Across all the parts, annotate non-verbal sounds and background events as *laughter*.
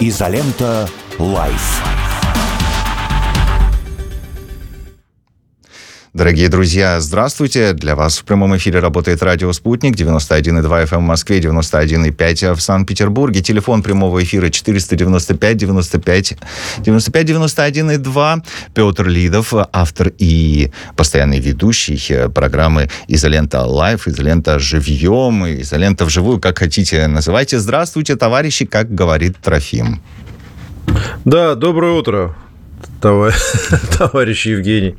Изолента Live. Дорогие друзья, здравствуйте. Для вас в прямом эфире работает радио «Спутник» 91,2 FM в Москве, 91,5 в Санкт-Петербурге. Телефон прямого эфира 495 95 95 91,2. Петр Лидов, автор и постоянный ведущий программы «Изолента Live», «Изолента живьем», «Изолента вживую», как хотите называйте. Здравствуйте, товарищи, как говорит Трофим. Да, доброе утро, *laughs* товарищ Евгений.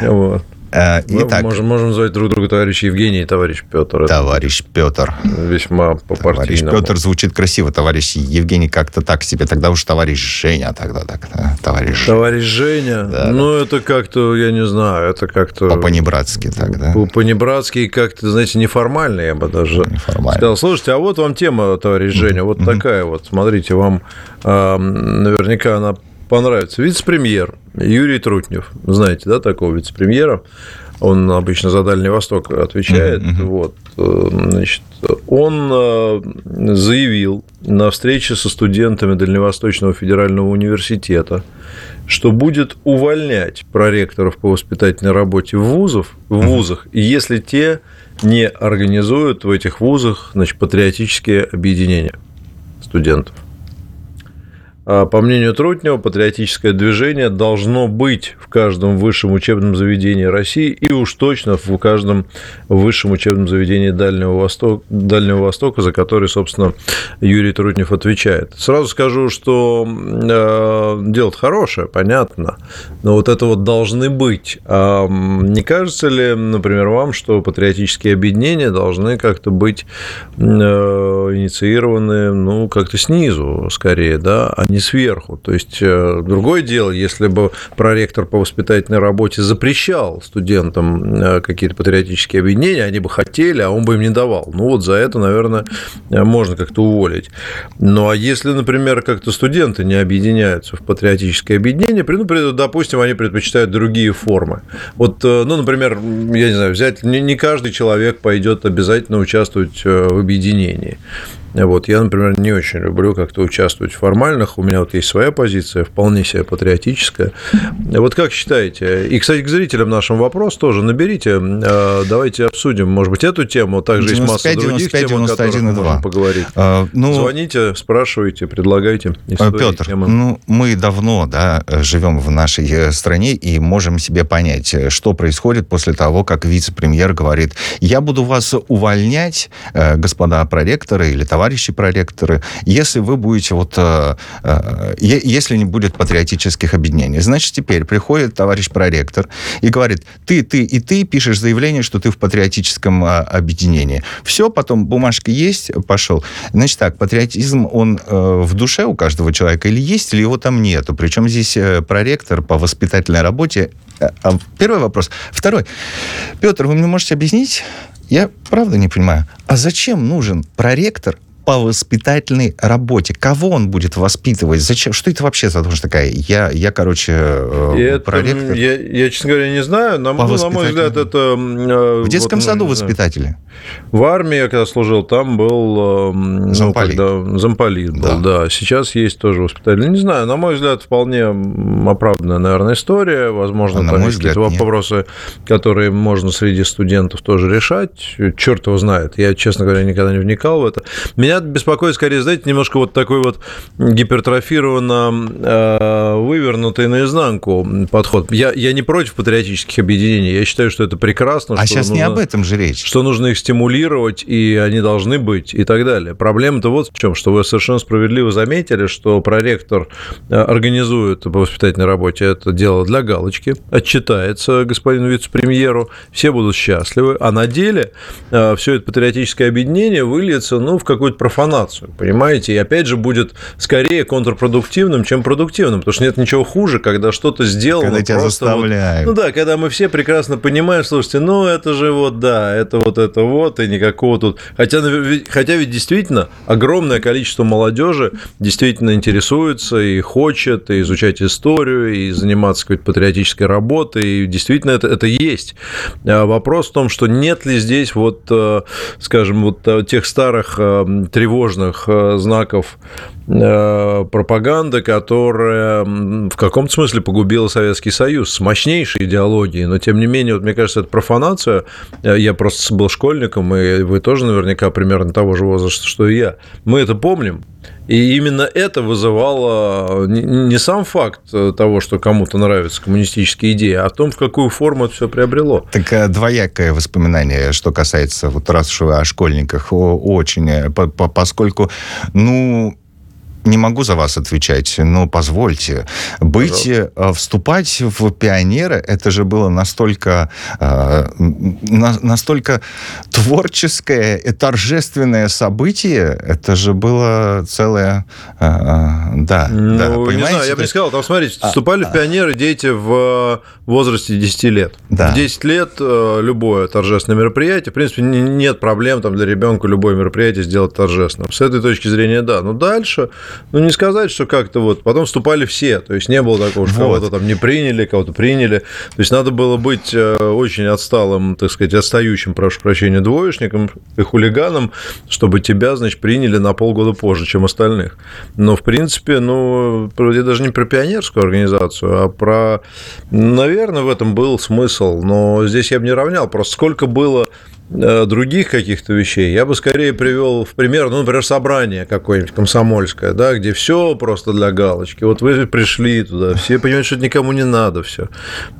Вот. Э, итак, можем, можем назвать друг друга товарищ Евгений и товарищ Петр. Товарищ Петр. Весьма по Товарищ Петр звучит красиво. Товарищ Евгений как-то так себе. Тогда уж товарищ Женя тогда так. Товарищ, товарищ Женя. Да, ну, да. это как-то, я не знаю, это как-то... По-понебратски так, да? По-понебратски как-то, знаете, неформально, я бы даже неформально. сказал. Слушайте, а вот вам тема, товарищ Женя, вот mm-hmm. такая вот. Смотрите, вам э, наверняка она понравится. Вице-премьер Юрий Трутнев. Знаете, да, такого вице-премьера? Он обычно за Дальний Восток отвечает. Mm-hmm. Вот, э, значит, он э, заявил на встрече со студентами Дальневосточного федерального университета, что будет увольнять проректоров по воспитательной работе в, вузов, в вузах, если те не организуют в этих вузах значит, патриотические объединения студентов. А, по мнению Трутнева, патриотическое движение должно быть в каждом высшем учебном заведении России и уж точно в каждом высшем учебном заведении Дальнего Востока, Дальнего Востока за который, собственно, Юрий Трутнев отвечает. Сразу скажу, что э, дело хорошее, понятно, но вот это вот должны быть. А не кажется ли, например, вам, что патриотические объединения должны как-то быть э, инициированы, ну, как-то снизу, скорее, да, а не сверху. То есть э, другое дело, если бы проректор по воспитательной работе запрещал студентам э, какие-то патриотические объединения, они бы хотели, а он бы им не давал. Ну вот за это, наверное, можно как-то уволить. Ну а если, например, как-то студенты не объединяются в патриотическое объединение, ну, допустим, они предпочитают другие формы. Вот, э, ну, например, я не знаю, взять, не каждый человек пойдет обязательно участвовать в объединении. Вот, я, например, не очень люблю как-то участвовать в формальных. У меня вот есть своя позиция, вполне себе патриотическая. Вот как считаете? И, кстати, к зрителям нашим вопрос тоже наберите. А, давайте обсудим, может быть, эту тему. Также 95, есть масса других 95, тем, 91, о которых можем поговорить. А, ну, Звоните, спрашивайте, предлагайте. Петр, темы. ну, мы давно да, живем в нашей э, стране и можем себе понять, что происходит после того, как вице-премьер говорит, я буду вас увольнять, э, господа проректоры или товарищи товарищи проректоры, если вы будете вот, э, э, если не будет патриотических объединений. Значит, теперь приходит товарищ проректор и говорит, ты, ты и ты пишешь заявление, что ты в патриотическом э, объединении. Все, потом бумажка есть, пошел. Значит так, патриотизм, он в душе у каждого человека или есть, или его там нету. Причем здесь проректор по воспитательной работе а, Первый вопрос. Второй. Петр, вы мне можете объяснить? Я правда не понимаю. А зачем нужен проректор по воспитательной работе. Кого он будет воспитывать? Зачем? Что это вообще за должность такая? Я, я короче, э, это, проректор. Я, я, честно говоря, не знаю. На, ну, на мой взгляд, это... Э, в детском вот, саду воспитатели? В армии, я когда служил, там был... Э, замполит. Ну, когда, замполит был, да. да. Сейчас есть тоже воспитатель. Не знаю, на мой взгляд, вполне оправданная, наверное, история. Возможно, а там есть какие-то вопросы, которые можно среди студентов тоже решать. Черт его знает. Я, честно говоря, никогда не вникал в это. Меня меня беспокоит скорее, знаете, немножко вот такой вот гипертрофированно э, вывернутый наизнанку подход. Я, я не против патриотических объединений, я считаю, что это прекрасно. А сейчас нужно, не об этом же речь. Что нужно их стимулировать, и они должны быть, и так далее. Проблема-то вот в чем, что вы совершенно справедливо заметили, что проректор э, организует по воспитательной работе это дело для галочки, отчитается господину вице-премьеру, все будут счастливы, а на деле э, все это патриотическое объединение выльется ну, в какую-то профанацию, понимаете? И опять же будет скорее контрпродуктивным, чем продуктивным, потому что нет ничего хуже, когда что-то сделано. Когда тебя заставляют. Вот, ну да, когда мы все прекрасно понимаем, слушайте, ну это же вот, да, это вот это вот, и никакого тут... Хотя, хотя ведь действительно огромное количество молодежи действительно интересуется и хочет и изучать историю, и заниматься какой-то патриотической работой, и действительно это, это есть. А вопрос в том, что нет ли здесь вот, э, скажем, вот э, тех старых э, тревожных знаков пропаганды, которая в каком-то смысле погубила Советский Союз с мощнейшей идеологией, но тем не менее, вот мне кажется, это профанация. Я просто был школьником, и вы тоже наверняка примерно того же возраста, что и я. Мы это помним, и именно это вызывало не сам факт того, что кому-то нравятся коммунистические идеи, а в том, в какую форму это все приобрело. Так э, двоякое воспоминание, что касается, вот раз уж о школьниках, очень, э, поскольку, ну, не могу за вас отвечать, но позвольте. Быть, Пожалуйста. Э, вступать в пионеры, это же было настолько, э, настолько творческое и торжественное событие. Это же было целое... Э, да, ну, да, понимаете? Не знаю, я бы не сказал, там, смотрите, а, вступали а, в пионеры дети в возрасте 10 лет. Да. В 10 лет любое торжественное мероприятие, в принципе, нет проблем там для ребенка любое мероприятие сделать торжественным. С этой точки зрения, да. Но дальше ну, не сказать, что как-то вот, потом вступали все, то есть не было такого, что вот. кого-то там не приняли, кого-то приняли, то есть надо было быть э, очень отсталым, так сказать, отстающим, прошу прощения, двоечником и хулиганом, чтобы тебя, значит, приняли на полгода позже, чем остальных. Но, в принципе, ну, я даже не про пионерскую организацию, а про, наверное, в этом был смысл, но здесь я бы не равнял, просто сколько было других каких-то вещей, я бы скорее привел в пример, ну, например, собрание какое-нибудь комсомольское, да, где все просто для галочки. Вот вы пришли туда, все понимают, что это никому не надо, все.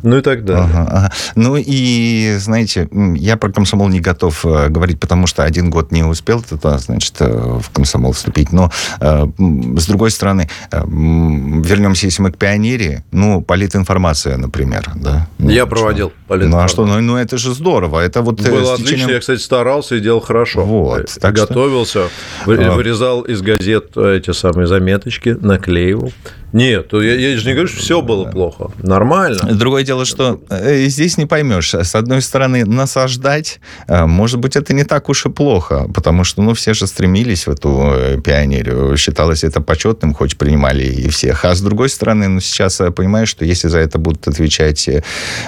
Ну и так далее. Ага, ага. Ну и, знаете, я про комсомол не готов э, говорить, потому что один год не успел туда, значит, э, в комсомол вступить. Но, с другой стороны, вернемся, если мы к пионере, ну, политинформация, например, да. Ну, я проводил политинформацию. Ну, а что, ну, ну, это же здорово. Это вот Было отлично, я, кстати, старался и делал хорошо. Вот. Так Готовился, что... вырезал из газет эти самые заметочки, наклеивал. Нет, я, я же не говорю, что все было плохо. Нормально. Другое дело, что э, здесь не поймешь. С одной стороны, насаждать, э, может быть, это не так уж и плохо, потому что, ну, все же стремились в эту э, пионерию. Считалось это почетным, хоть принимали и всех. А с другой стороны, ну, сейчас я понимаю, что если за это будут отвечать,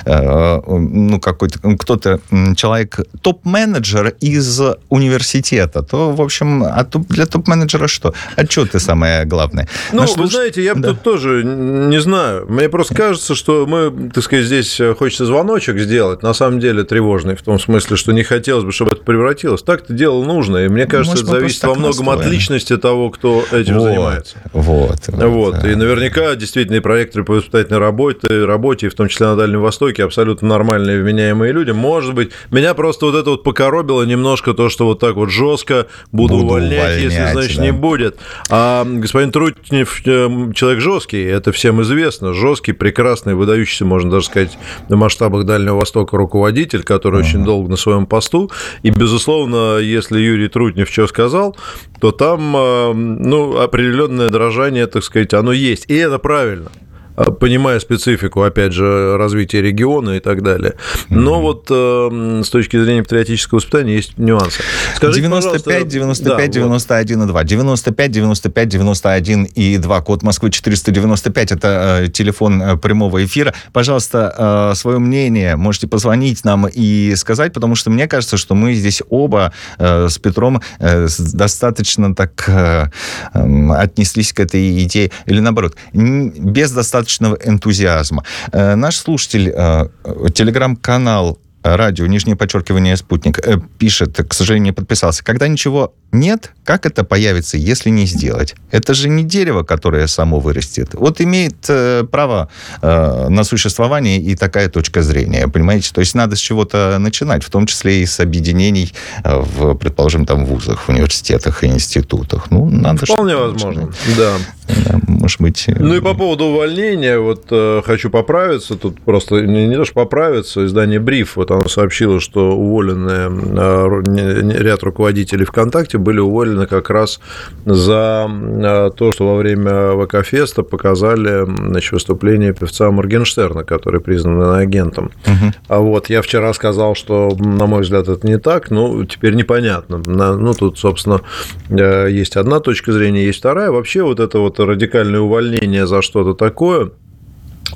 ну, какой-то, кто-то, человек, топ-менеджер из университета, то, в общем, а для топ-менеджера что? Отчеты самое главное. Ну, Наш вы знаете, я да. Тут тоже не знаю. Мне просто кажется, что мы, так сказать, здесь хочется звоночек сделать, на самом деле тревожный, в том смысле, что не хотелось бы, чтобы это превратилось. Так-то дело нужно, и мне кажется, Может, это зависит во многом от личности того, кто этим вот, занимается. Вот. Вот. вот. И наверняка действительно и проекторы по воспитательной работе, работе, в том числе на Дальнем Востоке, абсолютно нормальные, вменяемые люди. Может быть, меня просто вот это вот покоробило немножко то, что вот так вот жестко буду, буду увольнять, увольнять, если, значит, да. не будет. А господин Трутнев э, человек жесткий, это всем известно. Жесткий, прекрасный, выдающийся, можно даже сказать, на масштабах Дальнего Востока руководитель, который uh-huh. очень долго на своем посту. И, безусловно, если Юрий Трутнев что сказал, то там э, ну, определенное дрожание, так сказать, оно есть. И это правильно. А, понимая специфику, опять же, развития региона и так далее. Но mm-hmm. вот э, с точки зрения патриотического воспитания есть нюансы. Скажите, 95, 95, да, 91 вот. и 2. 95, 95, 91 и 2. Код Москвы 495. Это э, телефон э, прямого эфира. Пожалуйста, э, свое мнение можете позвонить нам и сказать, потому что мне кажется, что мы здесь оба э, с Петром э, достаточно так э, э, отнеслись к этой идее. Или наоборот, без достаточно достаточного энтузиазма. Э, наш слушатель, э, телеграм-канал радио, нижнее подчеркивание «Спутник», э, пишет, к сожалению, не подписался. Когда ничего нет, как это появится, если не сделать? Это же не дерево, которое само вырастет. Вот имеет э, право э, на существование и такая точка зрения, понимаете? То есть надо с чего-то начинать, в том числе и с объединений э, в, предположим, там вузах, университетах и институтах. Ну, надо Вполне возможно, да. Да. Может быть... Э, ну и по поводу увольнения, вот э, хочу поправиться, тут просто не, не то, что поправиться, издание «Бриф», вот оно сообщило, что уволены э, ряд руководителей ВКонтакте были уволены как раз за э, то, что во время ВК-феста показали значит, выступление певца Моргенштерна, который признан агентом. Угу. А вот я вчера сказал, что, на мой взгляд, это не так, ну, теперь непонятно. Ну, тут, собственно, э, есть одна точка зрения, есть вторая. Вообще вот это вот радикальное увольнение за что-то такое –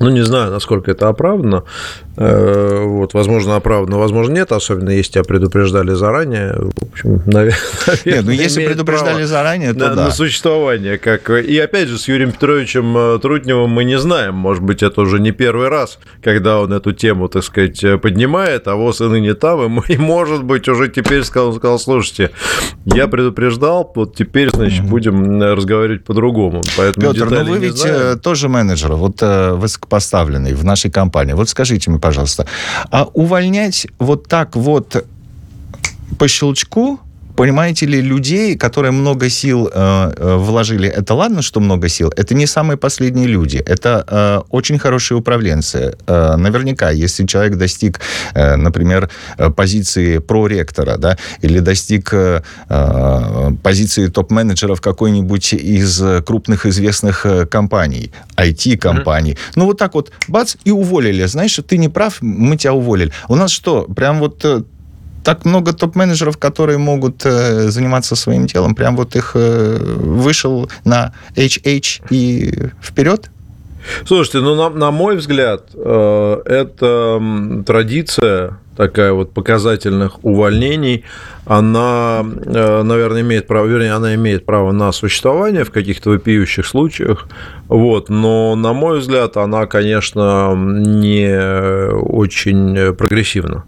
ну, не знаю, насколько это оправдано. Э, вот, возможно, оправдано, возможно, нет, особенно если тебя предупреждали заранее. В общем, *laughs* наверное, нет, ну, если предупреждали заранее, то на, да. на существование. Как... И опять же, с Юрием Петровичем э, Трутневым мы не знаем. Может быть, это уже не первый раз, когда он эту тему, так сказать, поднимает, а ВОЗ и ныне там. И, может быть, уже теперь сказал, сказал, слушайте, я предупреждал, вот теперь, значит, будем разговаривать по-другому. Поэтому Петр, ну вы ведь знаем. тоже менеджер. Вот высокопоставленный в нашей компании. Вот скажите мне, пожалуйста, а увольнять вот так вот по щелчку понимаете ли, людей, которые много сил э, э, вложили, это ладно, что много сил, это не самые последние люди, это э, очень хорошие управленцы. Э, наверняка, если человек достиг, э, например, позиции проректора, да, или достиг э, э позиции топ-менеджера в какой-нибудь из крупных известных э, компаний, IT-компаний, mm-hmm. ну вот так вот, бац, и уволили. Знаешь, ты не прав, мы тебя уволили. У нас что, прям вот э, так много топ-менеджеров, которые могут э, заниматься своим делом. Прям вот их э, вышел на HH и вперед. Слушайте, ну, на, на мой взгляд, э, это традиция такая вот показательных увольнений, она, э, наверное, имеет право, вернее, она имеет право на существование в каких-то вопиющих случаях, вот, но, на мой взгляд, она, конечно, не очень прогрессивна.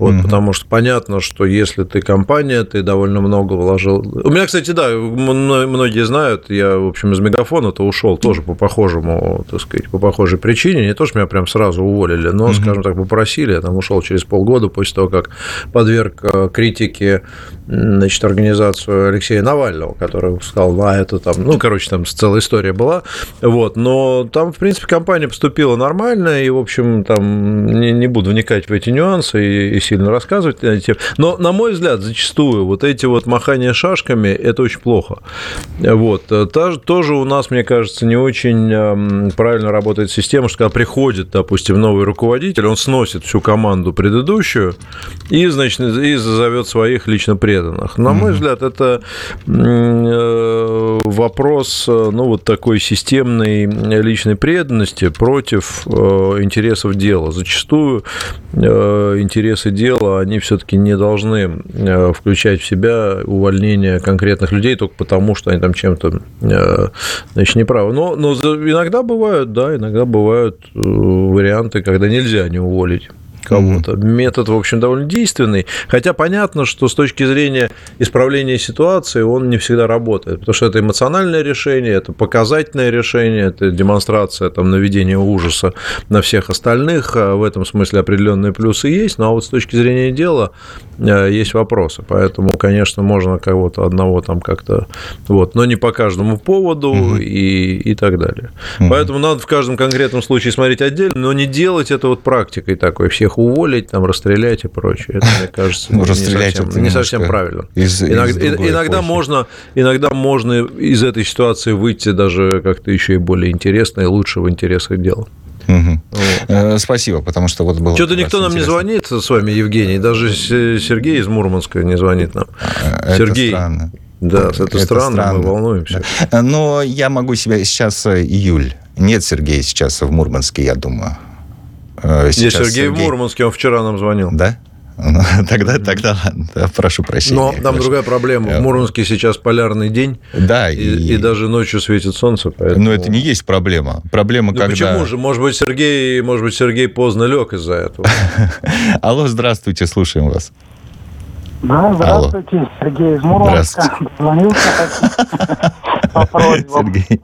Вот, угу. Потому что понятно, что если ты компания, ты довольно много вложил. У меня, кстати, да, многие знают, я, в общем, из мегафона-то ушел тоже по похожему, так сказать, по похожей причине. Не то, что меня прям сразу уволили, но, угу. скажем так, попросили. Я там ушел через полгода после того, как подверг э, критике значит, организацию Алексея Навального, который сказал, а это там, ну, короче, там целая история была. Вот, но там, в принципе, компания поступила нормально, и, в общем, там не, не буду вникать в эти нюансы и, и сильно рассказывать на эти. Но, на мой взгляд, зачастую вот эти вот махания шашками – это очень плохо. Вот. Тоже у нас, мне кажется, не очень эм, правильно работает система, что когда приходит, допустим, новый руководитель, он сносит всю команду предыдущую и, значит, и зовет своих лично преданных. На мой взгляд, это э, вопрос, э, ну, вот такой системной личной преданности против э, интересов дела. Зачастую интересы дела, они все-таки не должны включать в себя увольнение конкретных людей только потому, что они там чем-то значит, неправы. Но, но иногда бывают, да, иногда бывают варианты, когда нельзя не уволить кого-то. Mm-hmm. Метод, в общем, довольно действенный. Хотя понятно, что с точки зрения исправления ситуации он не всегда работает, потому что это эмоциональное решение, это показательное решение, это демонстрация там, наведения ужаса на всех остальных. А в этом смысле определенные плюсы есть, но вот с точки зрения дела э, есть вопросы. Поэтому, конечно, можно кого-то одного там как-то... Вот, но не по каждому поводу mm-hmm. и, и так далее. Mm-hmm. Поэтому надо в каждом конкретном случае смотреть отдельно, но не делать это вот практикой такой всех всех уволить, там, расстрелять и прочее. Это, мне кажется, ну, не, совсем, не совсем правильно. Из, иногда из иногда, можно, иногда можно из этой ситуации выйти даже как-то еще и более интересно и лучше в интересах дела. Угу. Вот. Спасибо, потому что вот было. Что-то никто нам интересно. не звонит с вами, Евгений. Даже Сергей из Мурманска не звонит нам. Это Сергей. странно. Да, это, это странно, странно, мы волнуемся. Да. Но я могу себя сейчас э, июль. Нет Сергея сейчас в Мурманске, я думаю. Э, сейчас Сергей, Сергей в Мурманске, он вчера нам звонил. Да? Ну, *laughs* тогда, тогда ладно, прошу прощения. Но там хорошо. другая проблема. В э, Мурманске сейчас полярный день. Да. И, и... и даже ночью светит солнце. Поэтому... Но это не есть проблема. Проблема, ну, когда... Почему же? Может быть, Сергей, может быть, Сергей поздно лег из-за этого. *laughs* Алло, здравствуйте, слушаем вас. Да, здравствуйте, Алло. Сергей из Мурманска. Звонился *laughs* по Сергей.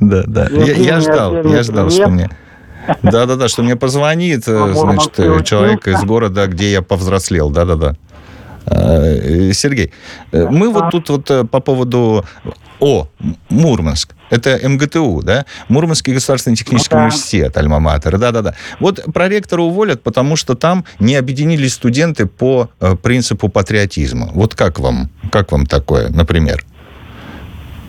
Да, да. Я, я ждал, я ждал, что мне... Да-да-да, что мне позвонит, э, значит, человек из города, где я повзрослел. Да-да-да. Э, Сергей, э, мы вот тут вот по поводу... О, Мурманск. Это МГТУ, да? Мурманский государственный технический университет, Альма-Матер. Да-да-да. Вот проректора уволят, потому что там не объединились студенты по принципу патриотизма. Вот как вам, как вам такое, например?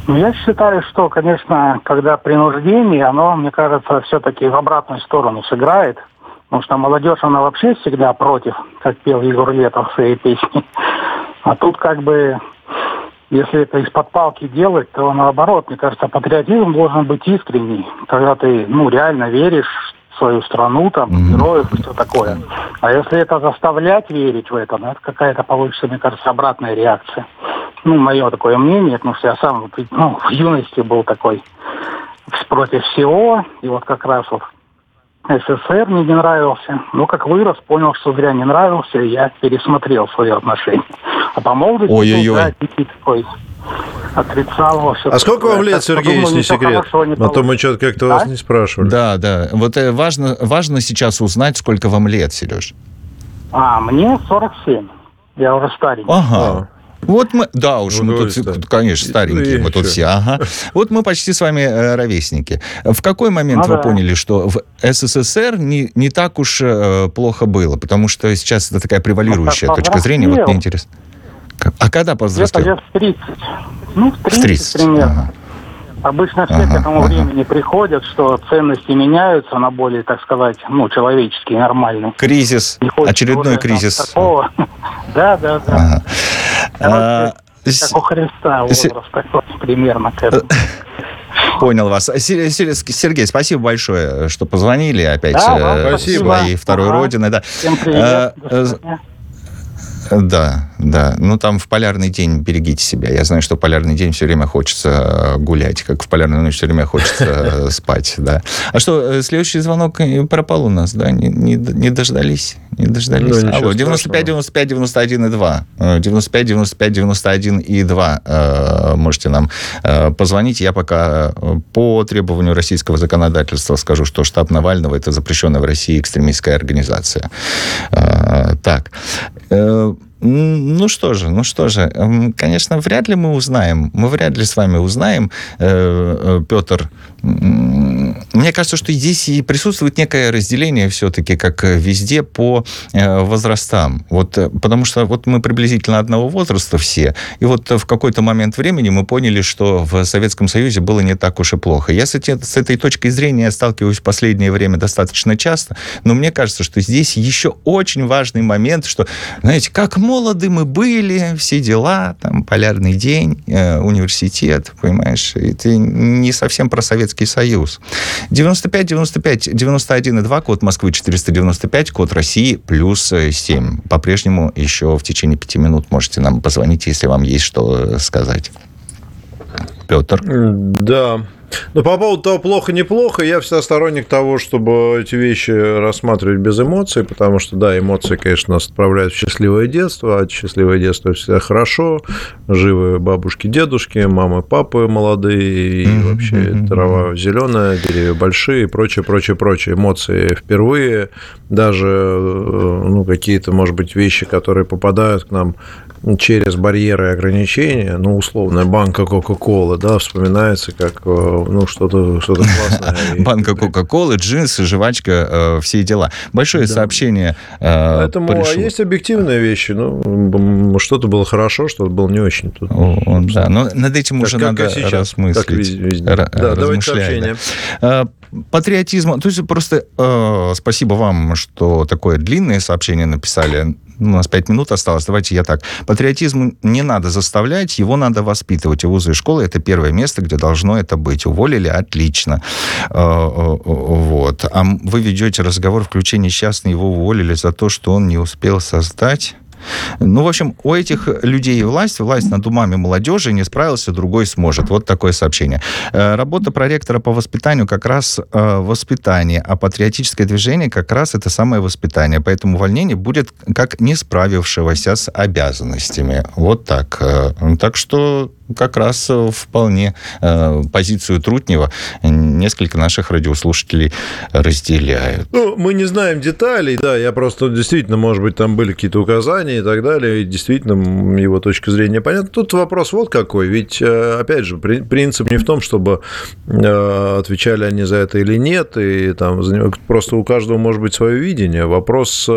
Ну, я считаю, что, конечно, когда принуждение, оно, мне кажется, все-таки в обратную сторону сыграет. Потому что молодежь, она вообще всегда против, как пел Егор Летов в своей песне. А тут как бы если это из-под палки делать, то наоборот, мне кажется, патриотизм должен быть искренний, когда ты, ну, реально веришь свою страну, там, mm-hmm. героев и все такое. А если это заставлять верить в это, ну, это какая-то получится, мне кажется, обратная реакция. Ну, мое такое мнение, потому что я сам ну, в юности был такой против всего, и вот как раз вот СССР мне не нравился. Но как вырос, понял, что зря не нравился, и я пересмотрел свои отношения. А по молодости Ой-ой-ой. да, такой отрицал его. Все а сколько вам лет, Сергей, если не секрет? Не а то мы что-то как-то а? вас не спрашивали. Да, да. Вот э, важно, важно сейчас узнать, сколько вам лет, Сереж. А, мне 47. Я уже старенький. Ага. Вот мы, да, уж ну, мы тут, да. конечно, старенькие, ну, мы тут все, ага. Вот мы почти с вами э, ровесники. В какой момент ну, вы да. поняли, что в СССР не, не так уж э, плохо было? Потому что сейчас это такая превалирующая ну, точка зрения, вот мне интересно. А когда повзрослел? Где-то в 30. Ну, в 30, в 30. примерно. Ага. Обычно все ага, к этому ага. времени приходят, что ценности меняются на более, так сказать, ну, человеческие, нормальные. Кризис, очередной кризис. Такого. *laughs* Да, да, да. Ага. А, как у Христа возраст такой примерно к этому. *laughs* Понял вас. Сергей, спасибо большое, что позвонили опять да, э, своей второй ага. родины. Да. Всем привет. А, да, да. Ну, там в полярный день берегите себя. Я знаю, что в полярный день все время хочется э, гулять, как в полярную ночь все время хочется э, *laughs* спать, да. А что, э, следующий звонок пропал у нас, да? Не, не, не дождались? Не дождались? Ну, Алло, 95, 95, 91 и 2. 95, 95, 91 и 2. Можете нам позвонить. Я пока по требованию российского законодательства скажу, что штаб Навального – это запрещенная в России экстремистская организация. Так. Job. Ну что же, ну что же, конечно, вряд ли мы узнаем, мы вряд ли с вами узнаем, э, э, Петр, мне кажется, что здесь и присутствует некое разделение все-таки, как везде, по э, возрастам. Вот, потому что вот мы приблизительно одного возраста все, и вот в какой-то момент времени мы поняли, что в Советском Союзе было не так уж и плохо. Я с, эти, с этой точкой зрения сталкиваюсь в последнее время достаточно часто, но мне кажется, что здесь еще очень важный момент, что, знаете, как молоды мы были, все дела, там, полярный день, э, университет, понимаешь, это не совсем про Советский Союз. 95 95 91 и 2, код Москвы 495, код России плюс 7. По-прежнему еще в течение пяти минут можете нам позвонить, если вам есть что сказать. Петр. Да, но по поводу того, плохо-неплохо, я всегда сторонник того, чтобы эти вещи рассматривать без эмоций, потому что, да, эмоции, конечно, нас отправляют в счастливое детство, а счастливое детство всегда хорошо, живы бабушки, дедушки, мамы, папы молодые, и вообще трава зеленая, деревья большие, и прочее, прочее, прочее. Эмоции впервые, даже э, ну, какие-то, может быть, вещи, которые попадают к нам через барьеры и ограничения, ну, условная банка Кока-Колы, да, вспоминается как, э, ну, что-то что *laughs* классное. Банка Кока-Колы, джинсы, жвачка, э, все дела. Большое сообщение э, Поэтому а есть объективные вещи, ну, что-то было хорошо, что-то было не очень. да, но над этим уже надо размыслить. Да, давайте сообщение. Патриотизм, то есть просто спасибо вам, что такое длинное сообщение написали у нас пять минут осталось, давайте я так. Патриотизм не надо заставлять, его надо воспитывать. И вузы и школы – это первое место, где должно это быть. Уволили – отлично. Э, э, вот. А вы ведете разговор, включение несчастный, его уволили за то, что он не успел создать ну, в общем, у этих людей власть, власть над умами молодежи не справился, другой сможет. Вот такое сообщение. Э, работа проректора по воспитанию как раз э, воспитание, а патриотическое движение как раз это самое воспитание. Поэтому увольнение будет как не справившегося с обязанностями. Вот так. Э, так что как раз э, вполне э, позицию Трутнева несколько наших радиослушателей разделяют. Ну, мы не знаем деталей, да, я просто действительно, может быть, там были какие-то указания и так далее, и действительно его точка зрения понятна. Тут вопрос вот какой, ведь, э, опять же, принцип не в том, чтобы отвечали они за это или нет, и там просто у каждого может быть свое видение. Вопрос,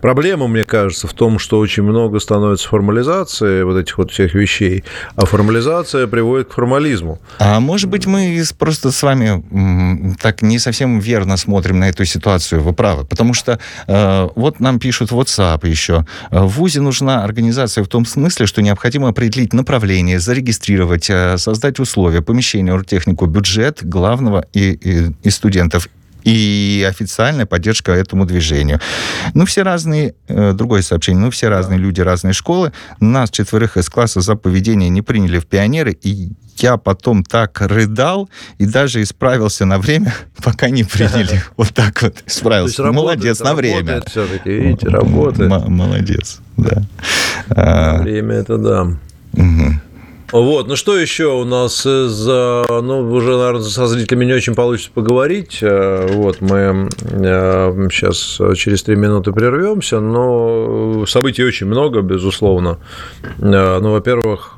проблема, мне кажется, в том, что очень много становится формализации вот этих вот всех вещей, а формализация приводит к формализму. А может быть, мы просто с вами так не совсем верно смотрим на эту ситуацию, вы правы. Потому что э, вот нам пишут WhatsApp еще. В ВУЗе нужна организация в том смысле, что необходимо определить направление, зарегистрировать, э, создать условия, помещение, оргтехнику, бюджет главного и, и, и студентов и официальная поддержка этому движению. Ну, все разные, э, другое сообщение, ну, все разные люди, разные школы. Нас, четверых из класса за поведение не приняли в пионеры, и я потом так рыдал и даже исправился на время, *laughs* пока не приняли. *laughs* Вот так вот исправился. Молодец, на время. все-таки, видите, работает. Молодец, да. Время это да. Угу. Вот, ну что еще у нас из... Ну, уже, наверное, со зрителями не очень получится поговорить. Э, вот, мы сейчас э, через три минуты прервемся, но событий очень много, безусловно. Э, ну, во-первых,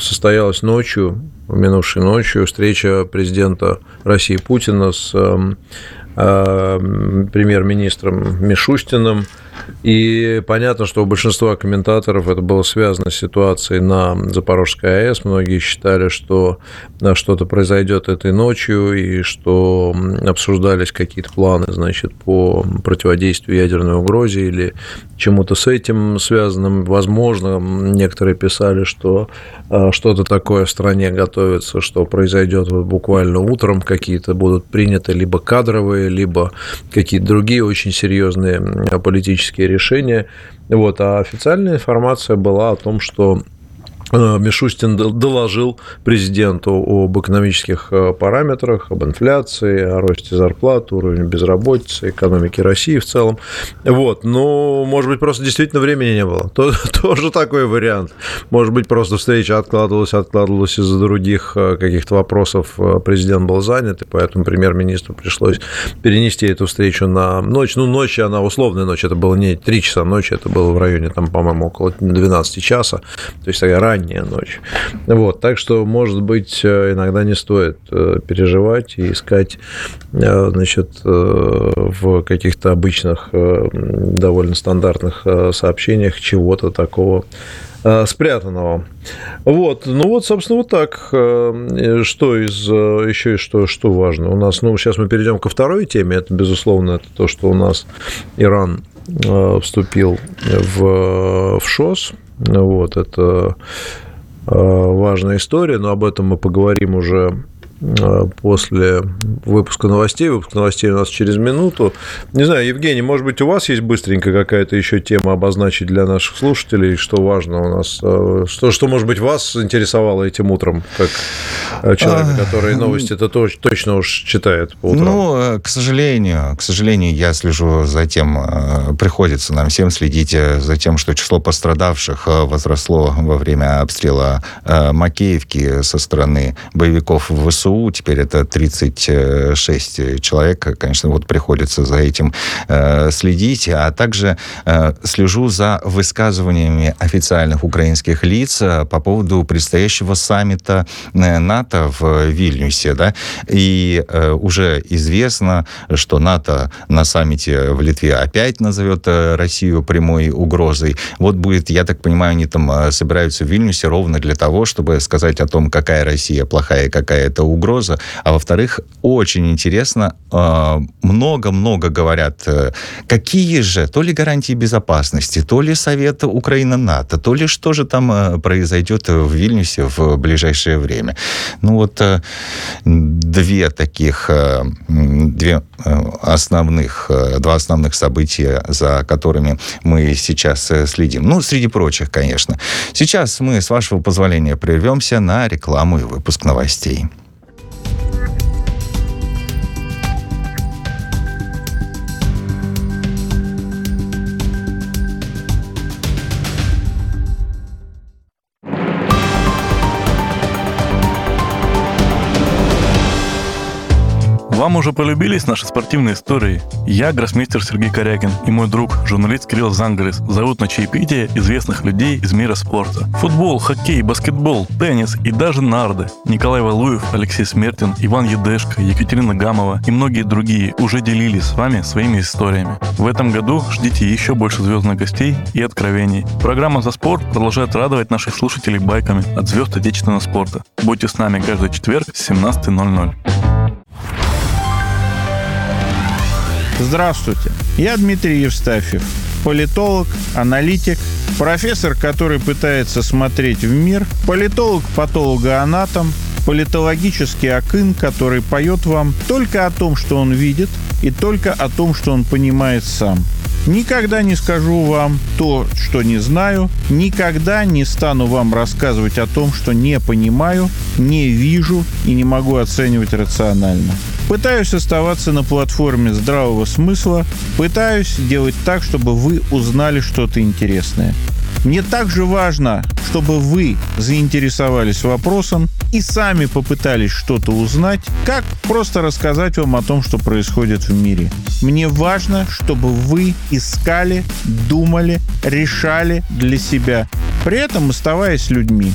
состоялась ночью, минувшей ночью, встреча президента России Путина с премьер-министром Мишустиным – и понятно, что у большинства комментаторов это было связано с ситуацией на Запорожской АЭС. Многие считали, что что-то произойдет этой ночью, и что обсуждались какие-то планы, значит, по противодействию ядерной угрозе или чему-то с этим связанным. Возможно, некоторые писали, что а, что-то такое в стране готовится, что произойдет вот буквально утром, какие-то будут приняты либо кадровые, либо какие-то другие очень серьезные политические решения. Вот, а официальная информация была о том, что Мишустин доложил президенту об экономических э, параметрах, об инфляции, о росте зарплат, уровне безработицы, экономики России в целом. Вот. Но, может быть, просто действительно времени не было. *laughs* Тоже такой вариант. Может быть, просто встреча откладывалась, откладывалась из-за других э, каких-то вопросов. Президент был занят, и поэтому премьер-министру пришлось перенести эту встречу на ночь. Ну, ночь, она условная ночь, это было не 3 часа ночи, это было в районе, там, по-моему, около 12 часа. То есть, такая ранняя ночь. Вот, так что, может быть, э, иногда не стоит э, переживать и искать э, значит, в каких-то обычных, довольно стандартных сообщениях чего-то такого спрятанного. Вот, ну вот, собственно, вот так. Что из еще что, что важно? У нас, ну, сейчас мы перейдем ко второй теме. Это, безусловно, это то, что у нас Иран вступил в, в ШОС. Вот, это э, важная история, но об этом мы поговорим уже после выпуска новостей. Выпуск новостей у нас через минуту. Не знаю, Евгений, может быть, у вас есть быстренько какая-то еще тема обозначить для наших слушателей, что важно у нас? Э, что, что может быть, вас интересовало этим утром, как э, человека, который новости это точно уж читает по утрам? Ну, к сожалению, к сожалению, я слежу за тем, приходится нам всем следить за тем, что число пострадавших возросло во время обстрела Макеевки со стороны боевиков ВСУ ВСУ, теперь это 36 человек, конечно, вот приходится за этим э, следить, а также э, слежу за высказываниями официальных украинских лиц э, по поводу предстоящего саммита э, НАТО в Вильнюсе, да, и э, уже известно, что НАТО на саммите в Литве опять назовет э, Россию прямой угрозой. Вот будет, я так понимаю, они там собираются в Вильнюсе ровно для того, чтобы сказать о том, какая Россия плохая, какая это угроза, угроза, а во-вторых, очень интересно, а, много-много говорят, э, какие же, то ли гарантии безопасности, то ли Совет Украина-НАТО, то ли что же там э, произойдет в Вильнюсе в ближайшее время. Ну вот э, две таких, две основных, два основных события, за которыми мы сейчас следим. Ну, среди прочих, конечно. Сейчас мы, с вашего позволения, прервемся на рекламу и выпуск новостей. Bye. Вам уже полюбились наши спортивные истории? Я гроссмейстер Сергей Корякин и мой друг, журналист Кирилл Зангарис, зовут на чаепитие известных людей из мира спорта. Футбол, хоккей, баскетбол, теннис и даже нарды. Николай Валуев, Алексей Смертин, Иван Едешко, Екатерина Гамова и многие другие уже делились с вами своими историями. В этом году ждите еще больше звездных гостей и откровений. Программа «За спорт» продолжает радовать наших слушателей байками от звезд отечественного спорта. Будьте с нами каждый четверг с 17.00. Здравствуйте, я Дмитрий Евстафьев, политолог, аналитик, профессор, который пытается смотреть в мир, политолог-патологоанатом, политологический акын, который поет вам только о том, что он видит, и только о том, что он понимает сам. Никогда не скажу вам то, что не знаю, никогда не стану вам рассказывать о том, что не понимаю, не вижу и не могу оценивать рационально. Пытаюсь оставаться на платформе здравого смысла, пытаюсь делать так, чтобы вы узнали что-то интересное. Мне также важно, чтобы вы заинтересовались вопросом и сами попытались что-то узнать, как просто рассказать вам о том, что происходит в мире. Мне важно, чтобы вы искали, думали, решали для себя, при этом оставаясь людьми.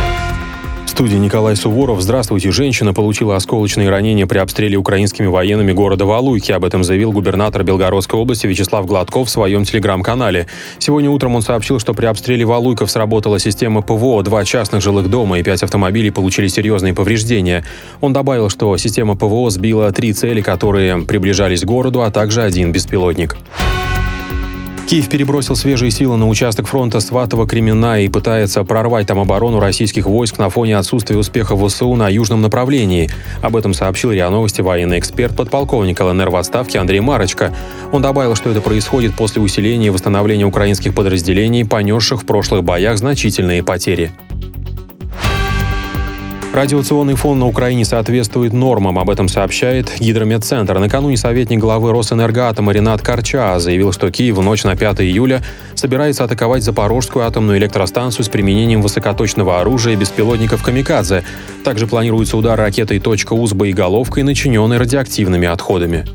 студии Николай Суворов. Здравствуйте. Женщина получила осколочные ранения при обстреле украинскими военными города Валуйки. Об этом заявил губернатор Белгородской области Вячеслав Гладков в своем телеграм-канале. Сегодня утром он сообщил, что при обстреле Валуйков сработала система ПВО, два частных жилых дома и пять автомобилей получили серьезные повреждения. Он добавил, что система ПВО сбила три цели, которые приближались к городу, а также один беспилотник. Киев перебросил свежие силы на участок фронта Сватово-Кремена и пытается прорвать там оборону российских войск на фоне отсутствия успеха ВСУ на южном направлении. Об этом сообщил РИА Новости военный эксперт, подполковник ЛНР в отставке Андрей Марочка. Он добавил, что это происходит после усиления и восстановления украинских подразделений, понесших в прошлых боях значительные потери. Радиационный фон на Украине соответствует нормам, об этом сообщает Гидрометцентр. Накануне советник главы Росэнергоатома Ренат Карча заявил, что Киев в ночь на 5 июля собирается атаковать Запорожскую атомную электростанцию с применением высокоточного оружия и беспилотников «Камикадзе». Также планируется удар ракетой «Точка У» с боеголовкой, начиненной радиоактивными отходами.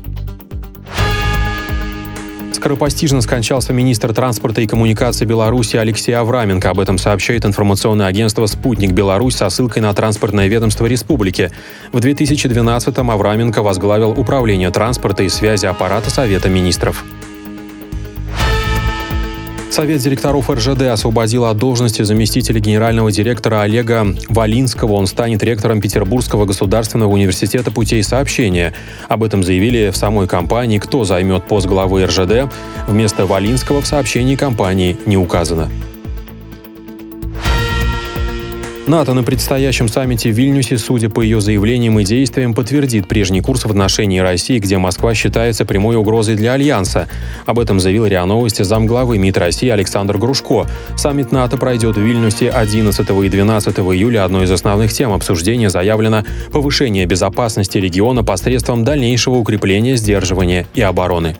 Скоропостижно скончался министр транспорта и коммуникации Беларуси Алексей Авраменко. Об этом сообщает информационное агентство «Спутник Беларусь» со ссылкой на транспортное ведомство республики. В 2012-м Авраменко возглавил управление транспорта и связи аппарата Совета министров. Совет директоров РЖД освободил от должности заместителя генерального директора Олега Валинского. Он станет ректором Петербургского государственного университета путей сообщения. Об этом заявили в самой компании. Кто займет пост главы РЖД вместо Валинского в сообщении компании не указано. НАТО на предстоящем саммите в Вильнюсе, судя по ее заявлениям и действиям, подтвердит прежний курс в отношении России, где Москва считается прямой угрозой для Альянса. Об этом заявил РИА Новости замглавы МИД России Александр Грушко. Саммит НАТО пройдет в Вильнюсе 11 и 12 июля. Одной из основных тем обсуждения заявлено повышение безопасности региона посредством дальнейшего укрепления сдерживания и обороны.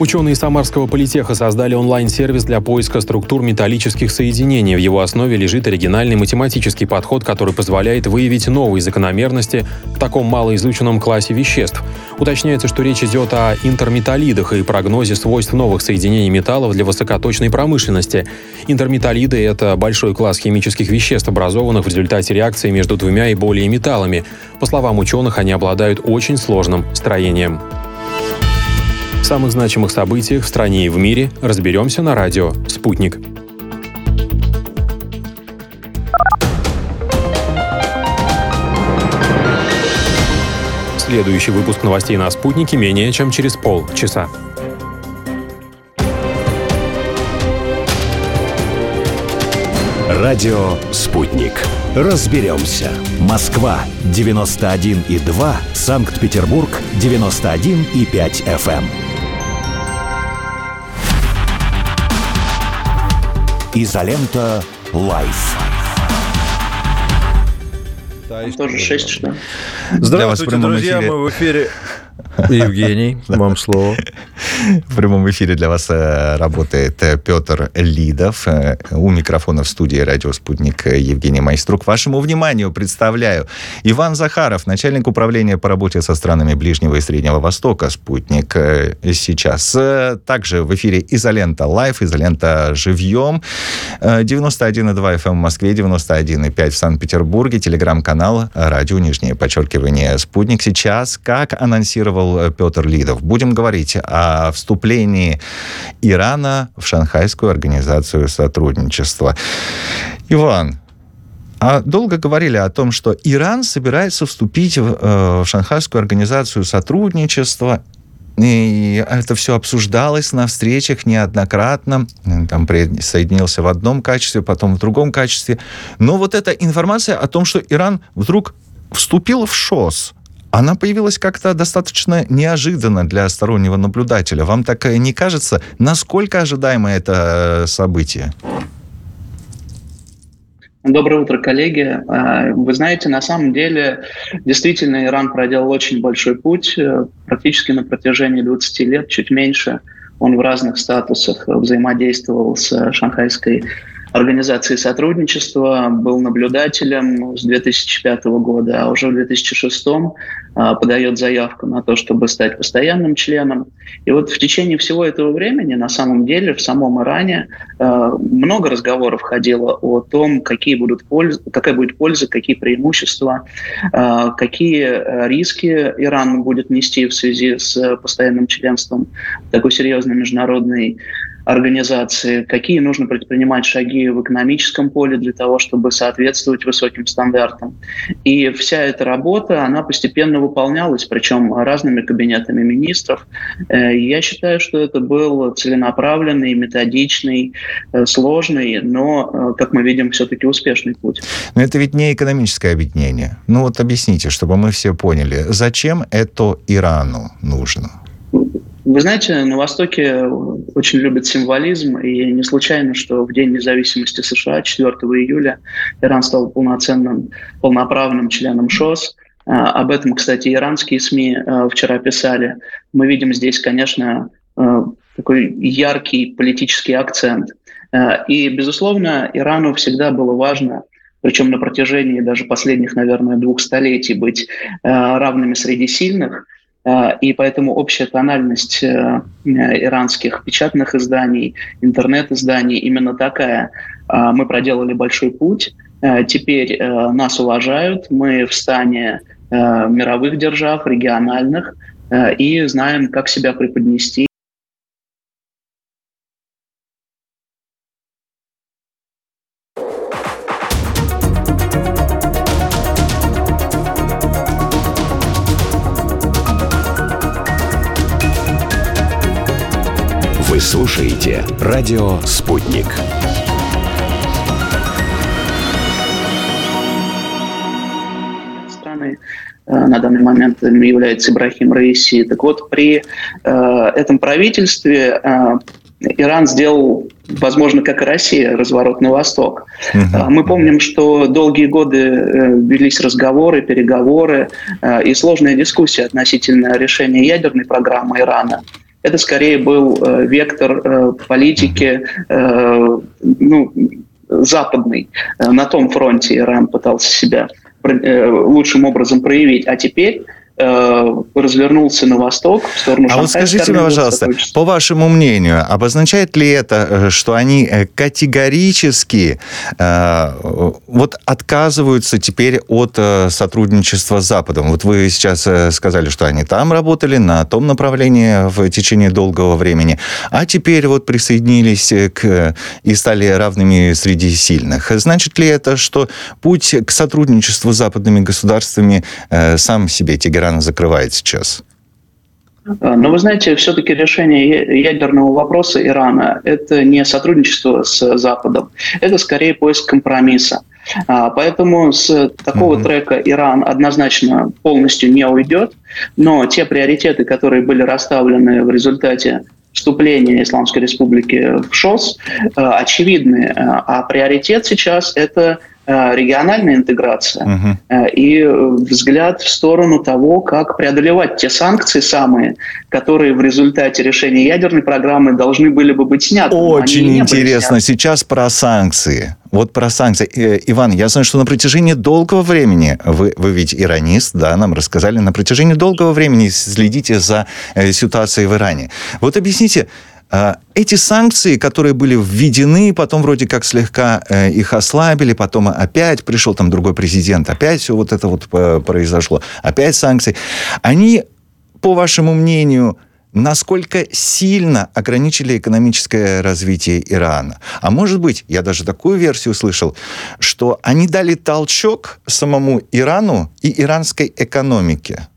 Ученые Самарского политеха создали онлайн-сервис для поиска структур металлических соединений. В его основе лежит оригинальный математический подход, который позволяет выявить новые закономерности в таком малоизученном классе веществ. Уточняется, что речь идет о интерметаллидах и прогнозе свойств новых соединений металлов для высокоточной промышленности. Интерметаллиды — это большой класс химических веществ, образованных в результате реакции между двумя и более металлами. По словам ученых, они обладают очень сложным строением. Самых значимых событиях в стране и в мире разберемся на радио «Спутник». Следующий выпуск новостей на «Спутнике» менее чем через полчаса. Радио «Спутник». Разберемся. Москва, 91,2. Санкт-Петербург, 91,5 FM. Изолента Live. Тоже 6, что Здравствуйте, друзья, мы в эфире. Евгений, *laughs* вам слово. В прямом эфире для вас э, работает э, Петр Лидов. Э, у микрофона в студии «Радио Спутник» Евгений Майструк. Вашему вниманию представляю Иван Захаров, начальник управления по работе со странами Ближнего и Среднего Востока «Спутник» сейчас. Также в эфире «Изолента Live», «Изолента Живьем». 91,2 FM в Москве, 91,5 в Санкт-Петербурге, телеграм-канал «Радио Нижнее подчеркивание Спутник». Сейчас, как анонсировал Петр Лидов, будем говорить о вступлении Ирана в Шанхайскую организацию сотрудничества. Иван, а долго говорили о том, что Иран собирается вступить в, э, в Шанхайскую организацию сотрудничества. И это все обсуждалось на встречах неоднократно. Там присоединился в одном качестве, потом в другом качестве. Но вот эта информация о том, что Иран вдруг вступил в ШОС, она появилась как-то достаточно неожиданно для стороннего наблюдателя. Вам так не кажется, насколько ожидаемо это э, событие? Доброе утро, коллеги. А, вы знаете, на самом деле, действительно, Иран проделал очень большой путь. Э, практически на протяжении 20 лет, чуть меньше, он в разных статусах взаимодействовал с Шанхайской организации сотрудничества, был наблюдателем с 2005 года, а уже в 2006 а, подает заявку на то, чтобы стать постоянным членом. И вот в течение всего этого времени, на самом деле, в самом Иране а, много разговоров ходило о том, какие будут пользы, какая будет польза, какие преимущества, а, какие риски Иран будет нести в связи с постоянным членством такой серьезной международной организации, какие нужно предпринимать шаги в экономическом поле для того, чтобы соответствовать высоким стандартам. И вся эта работа, она постепенно выполнялась, причем разными кабинетами министров. Э, я считаю, что это был целенаправленный, методичный, э, сложный, но, э, как мы видим, все-таки успешный путь. Но это ведь не экономическое объединение. Ну вот объясните, чтобы мы все поняли, зачем это Ирану нужно? Вы знаете, на Востоке очень любят символизм, и не случайно, что в День независимости США, 4 июля, Иран стал полноценным, полноправным членом ШОС. А, об этом, кстати, иранские СМИ а, вчера писали. Мы видим здесь, конечно, такой яркий политический акцент. И, безусловно, Ирану всегда было важно причем на протяжении даже последних, наверное, двух столетий быть равными среди сильных – Э, и поэтому общая тональность э, иранских печатных изданий, интернет-изданий именно такая. Э, мы проделали большой путь. Теперь нас уважают, мы в стане мировых держав, региональных, и знаем, как себя преподнести э, на данный момент является Ибрахим Раиси. Так вот, при э, этом правительстве э, Иран сделал, возможно, как и Россия, разворот на восток. Uh-huh. Мы помним, что долгие годы э, велись разговоры, переговоры э, и сложная дискуссия относительно решения ядерной программы Ирана это скорее был э, вектор политики ну, западный. На том фронте Иран пытался себя лучшим образом проявить. А теперь Э, развернулся на восток, в сторону А вот скажите мне, пожалуйста, по вашему мнению, обозначает ли это, э, что они э, категорически э, вот отказываются теперь от сотрудничества с Западом? Вот вы сейчас сказали, что они там работали, на том направлении в течение долгого времени, а теперь вот присоединились к и стали равными среди сильных. Значит ли это, что путь к сотрудничеству с западными государствами э, сам себе тяготеет? Ирана закрывает сейчас? А, но вы знаете, все-таки решение ядерного вопроса Ирана – это не сотрудничество с Западом, это скорее поиск компромисса. А, поэтому с такого mm-hmm. трека Иран однозначно полностью не уйдет, но те приоритеты, которые были расставлены в результате вступления Исламской Республики в ШОС очевидны, а приоритет сейчас – это региональная интеграция угу. и взгляд в сторону того, как преодолевать те санкции самые, которые в результате решения ядерной программы должны были бы быть сняты. Очень интересно. Сейчас про санкции. Вот про санкции. Э, Иван, я знаю, что на протяжении долгого времени, вы, вы ведь иронист, да, нам рассказали, на протяжении долгого времени следите за ситуацией в Иране. Вот объясните, эти санкции, которые были введены, потом вроде как слегка э, их ослабили, потом опять пришел там другой президент, опять все вот это вот э, произошло, опять санкции, они, по вашему мнению, насколько сильно ограничили экономическое развитие Ирана. А может быть, я даже такую версию услышал, что они дали толчок самому Ирану и иранской экономике.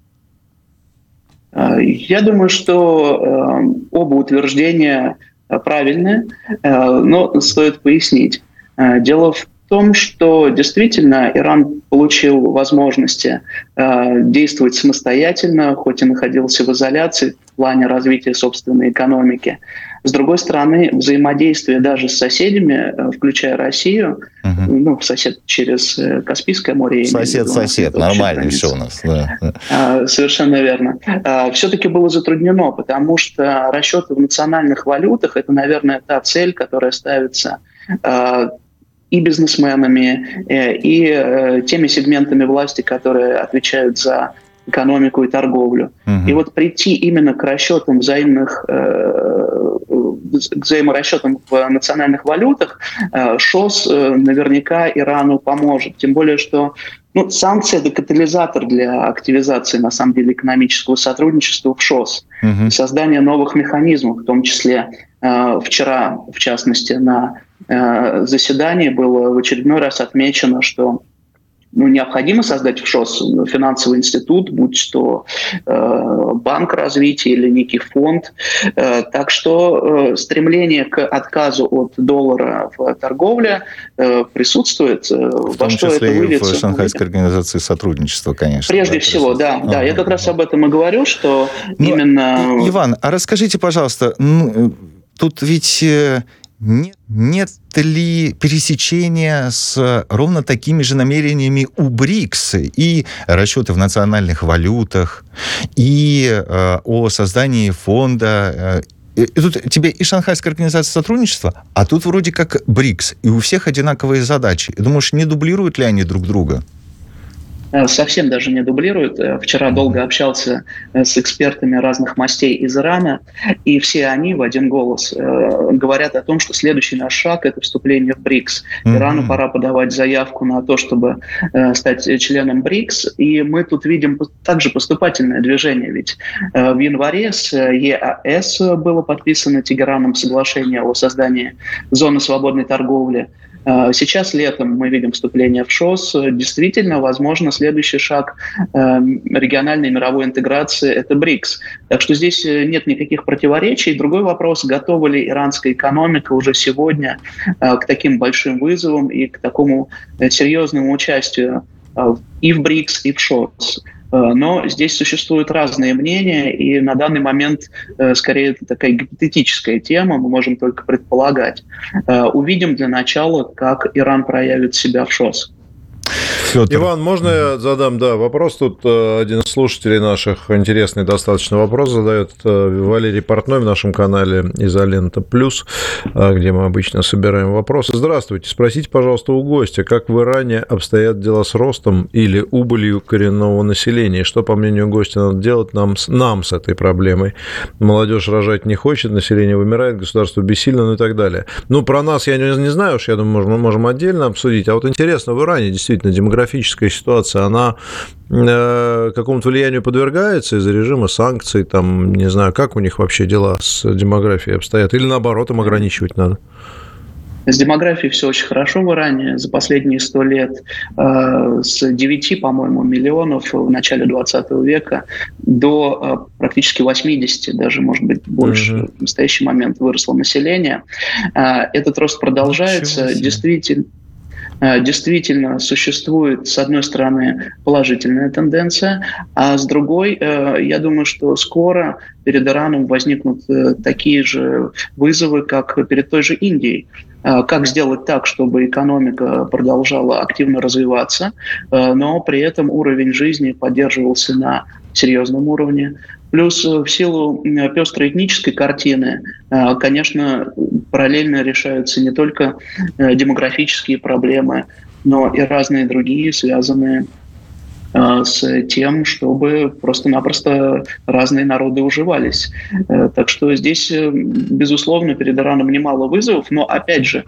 Э, я думаю, что э, оба утверждения э, правильны, но стоит пояснить. Дело в том, что действительно Иран получил возможности действовать самостоятельно, хоть и находился в изоляции плане развития собственной экономики. С другой стороны, взаимодействие даже с соседями, э, включая Россию, угу. ну, сосед через э, Каспийское море. Сосед-сосед, нормально все у нас. Да. А, совершенно верно. А, Все-таки было затруднено, потому что расчеты в национальных валютах – это, наверное, та цель, которая ставится а, и бизнесменами, э, и теми сегментами власти, которые отвечают за экономику и торговлю. Угу. И вот прийти именно к расчетам взаимных, э, к взаиморасчетам в национальных валютах, э, ШОС э, наверняка Ирану поможет. Тем более, что ну, санкции – это катализатор для активизации, на самом деле, экономического сотрудничества в ШОС. Угу. Создание новых механизмов, в том числе э, вчера, в частности, на э, заседании было в очередной раз отмечено, что ну, необходимо создать в ШОС финансовый институт, будь то э, банк развития или некий фонд. Э, так что э, стремление к отказу от доллара в торговле э, присутствует. Э, в том что числе это выльется, и в Шанхайской организации сотрудничества, конечно. Прежде да, всего, да, да. Я как раз об этом и говорю, что ну, именно... Иван, а расскажите, пожалуйста, ну, тут ведь э, нет, нет ли пересечения с ровно такими же намерениями у БРИКС и расчеты в национальных валютах, и э, о создании фонда э, и тут тебе и Шанхайская организация сотрудничества, а тут вроде как БРИКС, и у всех одинаковые задачи. И думаешь, не дублируют ли они друг друга? Э, совсем даже не дублируют. Э, вчера долго общался э, с экспертами разных мастей из Ирана, и все они в один голос говорят о том, что следующий наш шаг – это вступление в БРИКС. Ирану mm-hmm. пора подавать заявку на то, чтобы стать членом БРИКС, и мы тут видим также поступательное движение, ведь в январе с ЕАС было подписано Тегераном соглашение о создании зоны свободной торговли – сейчас летом мы видим вступление в ШОС. Действительно, возможно, следующий шаг эм, региональной мировой интеграции – это БРИКС. Так что здесь э, нет никаких противоречий. Другой вопрос – готова ли иранская экономика уже сегодня э, к таким большим вызовам и к такому э, серьезному участию и в БРИКС, и в ШОС. Э, но здесь существуют разные мнения, и на данный момент э, скорее это такая гипотетическая тема, мы можем только предполагать. Э, увидим для начала, как Иран проявит себя в ШОС. Петр. Иван, можно я задам, да, вопрос? Тут э, один из слушателей наших интересный достаточно вопрос задает э, Валерий Портной в нашем канале «Изолента Плюс», э, где мы обычно собираем вопросы. Здравствуйте. Спросите, пожалуйста, у гостя, как в Иране обстоят дела с ростом или убылью коренного населения? Что, по мнению гостя, надо делать нам, нам с этой проблемой? Молодежь рожать не хочет, население вымирает, государство бессильно, ну и так далее. Ну, про нас я не, не знаю, уж я думаю, мы можем отдельно обсудить. А вот интересно, в Иране действительно демография демографическая ситуация, она э, какому-то влиянию подвергается из-за режима санкций, там, не знаю, как у них вообще дела с демографией обстоят, или наоборот им ограничивать надо? С демографией все очень хорошо в Иране. За последние сто лет э, с 9, по-моему, миллионов в начале 20 века до э, практически 80, даже, может быть, больше mm-hmm. в настоящий момент выросло население. Э, этот рост продолжается. Действительно, действительно существует, с одной стороны, положительная тенденция, а с другой, я думаю, что скоро перед Ираном возникнут такие же вызовы, как перед той же Индией. Как сделать так, чтобы экономика продолжала активно развиваться, но при этом уровень жизни поддерживался на серьезном уровне. Плюс э, в силу пестрой этнической картины, э, конечно, параллельно решаются не только э, демографические проблемы, но и разные другие, связанные Э, с тем, чтобы просто-напросто разные народы уживались. Э, так что здесь, э, безусловно, перед Ираном немало вызовов, но, опять же,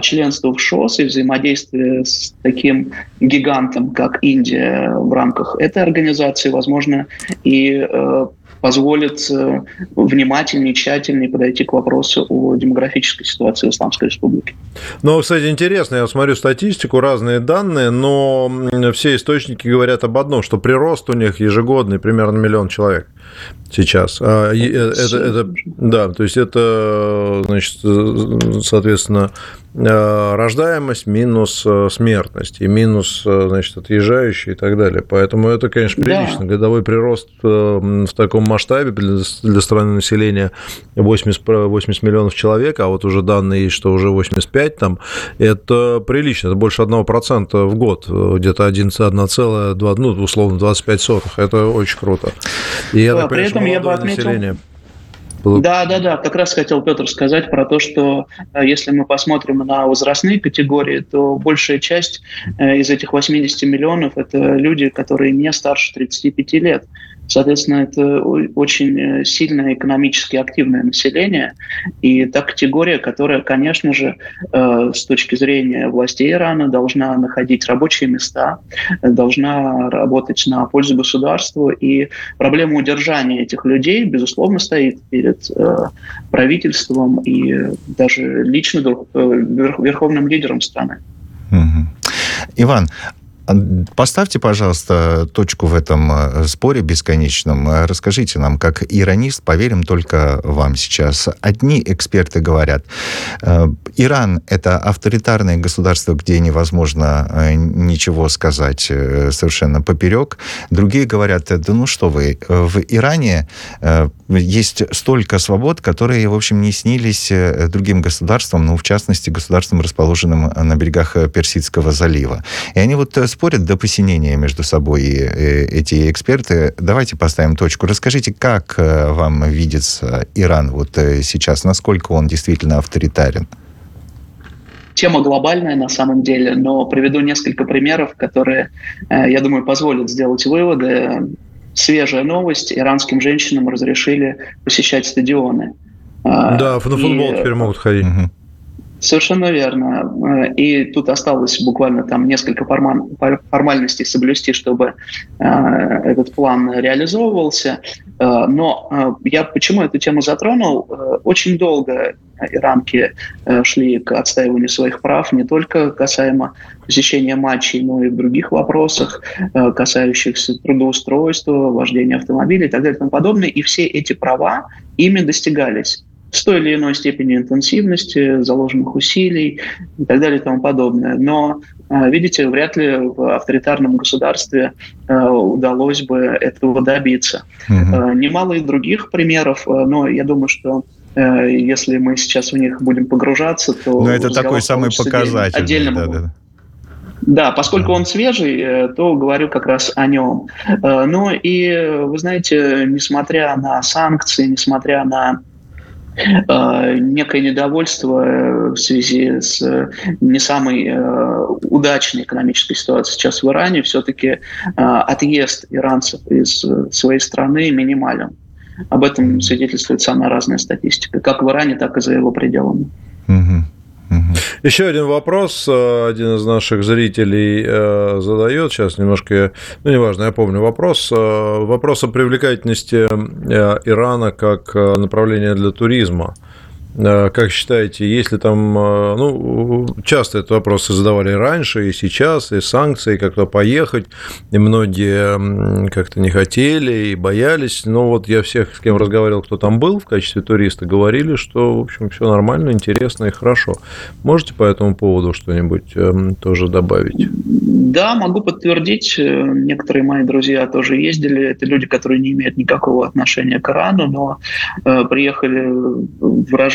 членство в ШОС и взаимодействие с таким гигантом, как Индия в рамках этой организации, возможно, и позволит э, внимательнее, тщательнее подойти к вопросу о демографической ситуации Исламской Республике. Ну, кстати, интересно, я смотрю статистику, разные данные, но все источники говорят об одном, что прирост у них ежегодный примерно миллион человек сейчас. А, это, это, да, то есть это, значит, соответственно, э, рождаемость минус э, смертность и минус, э, значит, отъезжающие и так далее. Поэтому это, конечно, прилично. Да. Годовой прирост в таком масштабе для страны населения 80, 80 миллионов человек, а вот уже данные есть, что уже 85 там, это прилично. Это больше 1% в год, где-то 1,2, ну, условно, 25 сотых. Это очень круто. И это а, при этом я бы отметил... Населения. Да, да, да. Как раз хотел Петр сказать про то, что э, если мы посмотрим на возрастные категории, то большая часть э, из этих 80 миллионов это люди, которые не старше 35 лет. Соответственно, это очень э, сильное экономически активное население. И та категория, которая, конечно же, э, с точки зрения властей Ирана должна находить рабочие места, должна работать на пользу государству. И проблема удержания этих людей, безусловно, стоит перед э, правительством и даже лично верховным лидером страны. Иван, Поставьте, пожалуйста, точку в этом э, споре бесконечном. Расскажите нам, как иронист, поверим только вам сейчас. Одни эксперты говорят, э, Иран – это авторитарное государство, где невозможно э, ничего сказать совершенно поперек. Другие говорят, да ну что вы, в Иране есть столько свобод, которые, в общем, не снились другим государствам, ну, в частности, государствам, расположенным на берегах Персидского залива. И они вот спорят до посинения между собой э, эти эксперты. Давайте поставим точку. Расскажите, как э, вам видится Иран вот э, сейчас? Насколько он действительно авторитарен? Тема глобальная на самом деле, но приведу несколько примеров, которые, я думаю, позволят сделать выводы. Свежая новость. Иранским женщинам разрешили посещать стадионы. Да, на футбол и... теперь могут ходить. Угу. Совершенно верно. Э, и тут осталось буквально там несколько формальностей соблюсти, чтобы э, этот план реализовывался. Э, но я почему эту тему затронул? Очень долго иранки шли к отстаиванию своих прав, не только касаемо посещения матчей, но и в других вопросах, касающихся трудоустройства, вождения автомобиля и так далее и тому подобное. И все эти права ими достигались с той или иной степенью интенсивности, заложенных усилий и так далее и тому подобное. Но, а, видите, вряд ли в авторитарном государстве а, удалось бы этого добиться. Угу. Немало и других примеров, но я думаю, что если мы сейчас в них будем погружаться, то... Но это такой самый показатель. Отдельно да, да. Да, поскольку он свежий, то говорю как раз о нем. Ну и, вы знаете, несмотря на санкции, несмотря на Э, некое недовольство э, в связи с э, не самой удачной экономической ситуацией сейчас в Иране, все-таки отъезд иранцев из своей страны минимален. Об этом свидетельствует самая разная статистика, как в Иране, так и за его пределами. Угу. Еще один вопрос э, один из наших зрителей э, задает. Сейчас немножко, ну, неважно, я помню вопрос. Э, вопрос о привлекательности Ирана как направления для туризма. А, как считаете, если там, а, ну, часто этот вопрос задавали раньше, и сейчас, и санкции, как-то поехать, и многие как-то не хотели и боялись, но вот я всех, с кем разговаривал, кто там был в качестве туриста, говорили, что, в общем, все нормально, интересно и хорошо. Можете по этому поводу что-нибудь эм, тоже добавить? Да, могу подтвердить. Э, некоторые мои друзья тоже ездили. Это люди, которые не имеют никакого отношения к Ирану, но э, приехали,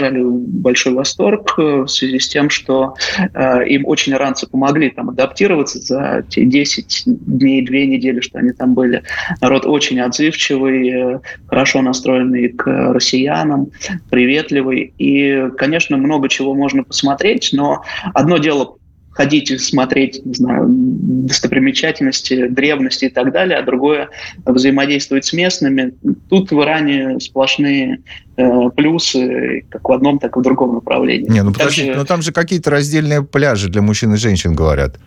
выражали большой восторг э, в связи с тем, что э, им очень иранцы помогли там адаптироваться за те 10 дней, 2 недели, что они там были. Народ очень отзывчивый, э, хорошо настроенный к россиянам, приветливый. И, конечно, много чего можно посмотреть, но одно дело ходить и смотреть, не знаю, достопримечательности, древности и так далее, а другое взаимодействовать с местными. Тут в Иране сплошные э, плюсы как в одном, так и в другом направлении. Не, ну подожди, но там же какие-то раздельные пляжи для мужчин и женщин говорят.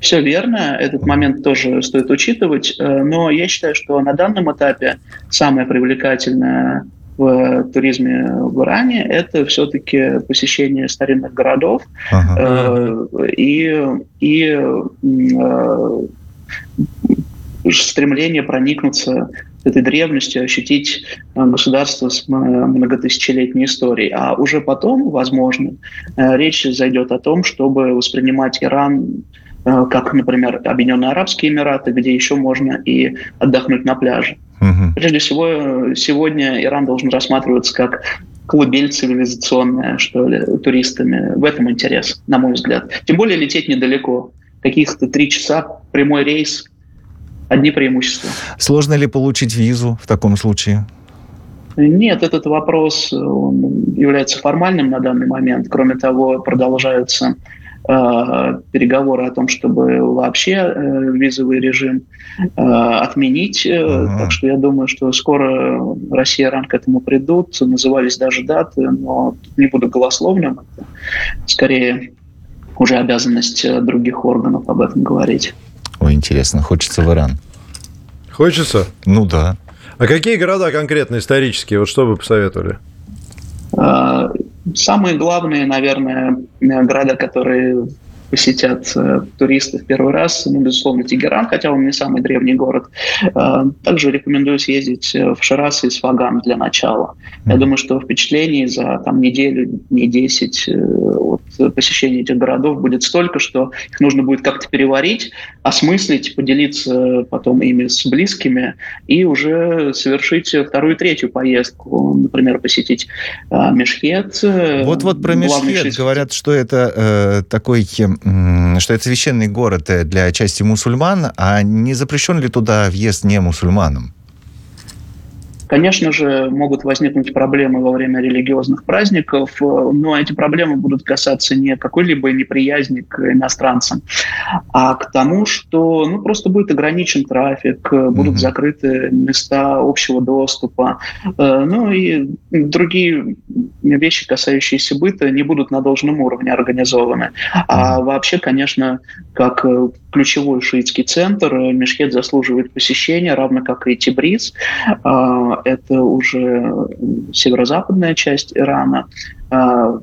Все верно, этот момент тоже стоит учитывать, э, но я считаю, что на данном этапе самое привлекательное в туризме в Иране, это все-таки посещение старинных городов ага. э, и, и э, стремление проникнуться этой древностью, ощутить э, государство с многотысячелетней историей. А уже потом, возможно, э, речь зайдет о том, чтобы воспринимать Иран э, как, например, Объединенные Арабские Эмираты, где еще можно и отдохнуть на пляже. Угу. Прежде всего, сегодня Иран должен рассматриваться как колыбель цивилизационная, что ли, туристами. В этом интерес, на мой взгляд. Тем более лететь недалеко. Каких-то три часа, прямой рейс, одни преимущества. Сложно ли получить визу в таком случае? Нет, этот вопрос он является формальным на данный момент. Кроме того, продолжаются Э, переговоры о том, чтобы вообще э, визовый режим э, отменить. Uh-huh. Так что я думаю, что скоро Россия и Иран к этому придут. Назывались даже даты, но не буду голословным. Это скорее уже обязанность других органов об этом говорить. Ой, интересно, хочется в Иран. Хочется? Ну да. А какие города конкретно исторические? Вот что вы посоветовали? Самые главные, наверное, города, которые посетят э, туристы в первый раз, ну, безусловно, Тегеран, хотя он не самый древний город. Э, также рекомендую съездить э, в Шираз и Сфаган для начала. Я думаю, что впечатлений за там, неделю, не 10 от посещения этих городов будет столько, что их нужно будет как-то переварить, осмыслить, поделиться потом ими с близкими и уже совершить вторую, третью поездку. Например, посетить Мешхет. Вот-вот про Мешхет говорят, что это э, такой что это священный город э, для части мусульман, а не запрещен ли туда въезд не мусульманам? Конечно же, могут возникнуть проблемы во время религиозных праздников, э, но эти проблемы будут касаться не какой-либо неприязни к иностранцам, а к тому, что ну, просто будет ограничен трафик, будут mm-hmm. закрыты места общего доступа, э, ну и другие вещи, касающиеся быта, не будут на должном уровне организованы. А вообще, конечно, как э, ключевой шиитский центр, Мешхет заслуживает посещения, равно как и Тибриз а, это уже северо-западная часть Ирана, а,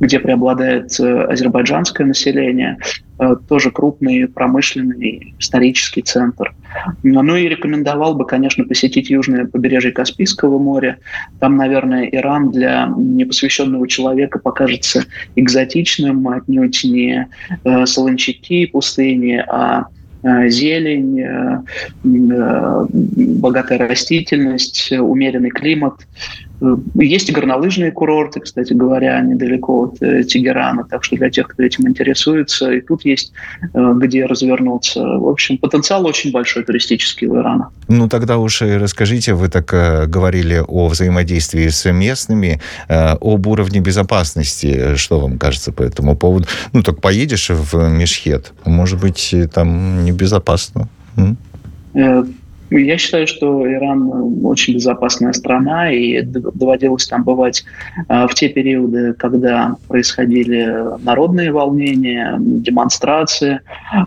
где преобладает э, азербайджанское население, э, тоже крупный промышленный исторический центр. Ну и рекомендовал бы, конечно, посетить южное побережье Каспийского моря. Там, наверное, Иран для непосвященного человека покажется экзотичным, отнюдь не э, солончаки пустыни, а зелень, э, э, богатая растительность, умеренный климат. Есть и горнолыжные курорты, кстати говоря, недалеко от Тегерана, так что для тех, кто этим интересуется, и тут есть где развернуться. В общем, потенциал очень большой туристический в Иране. Ну, тогда уж и расскажите, вы так говорили о взаимодействии с местными, об уровне безопасности, что вам кажется по этому поводу? Ну, так поедешь в Мешхет, может быть, там не безопасно. Э, Я считаю, что Иран очень безопасная страна, и доводилось там бывать в те периоды, когда происходили народные волнения, демонстрации.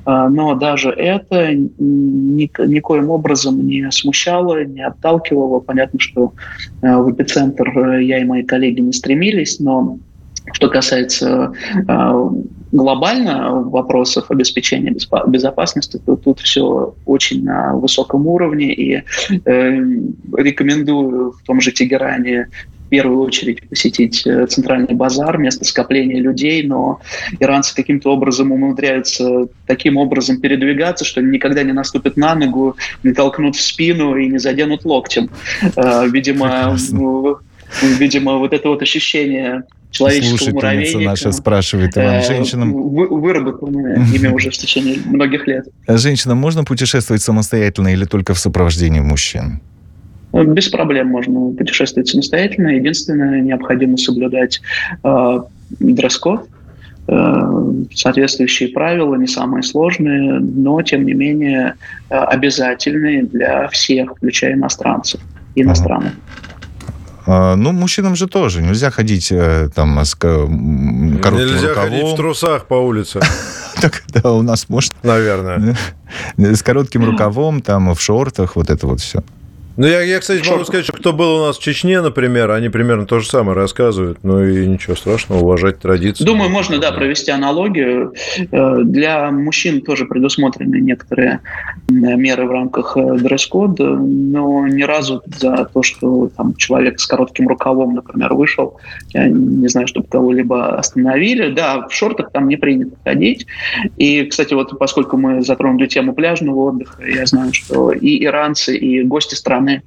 Но даже это никоим образом не смущало, не отталкивало. Понятно, что в эпицентр я и мои коллеги не стремились, но что касается э, глобально вопросов обеспечения безопасности, то тут все очень на высоком уровне. И э, рекомендую в том же Тегеране в первую очередь посетить э, центральный базар, место скопления людей, но иранцы каким-то образом умудряются таким образом передвигаться, что никогда не наступят на ногу, не толкнут в спину и не заденут локтем. Э, видимо, видимо, вот это вот ощущение человеческого муравейника. наша спрашивает, Иван, э, женщинам... Выработанное ими уже в течение многих лет. А женщинам можно путешествовать самостоятельно или только в сопровождении мужчин? Без проблем можно путешествовать самостоятельно. Единственное, необходимо соблюдать э, дресс-код, соответствующие правила, не самые сложные, но, тем не менее, обязательные для всех, включая иностранцев, иностранных. Ага. А, ну, мужчинам же тоже. Нельзя ходить э, там с коротким Нельзя рукавом. ходить в трусах по улице. *laughs* Так, да, у нас может... Наверное. *laughs* С коротким рукавом, там, в шортах, вот это вот все. Ну, я, я, кстати, могу сказать, что кто был у нас в Чечне, например, они примерно то же самое рассказывают. Ну и ничего страшного, уважать традиции. Думаю, можно, да, провести аналогию. Э, для мужчин тоже предусмотрены некоторые меры в рамках э, дресс-кода, но ни разу за то, что там человек с коротким рукавом, например, вышел, я не знаю, чтобы кого-либо остановили. Да, в шортах там не принято ходить. И, кстати, вот поскольку мы затронули тему пляжного отдыха, я знаю, что и иранцы, и гости страны страны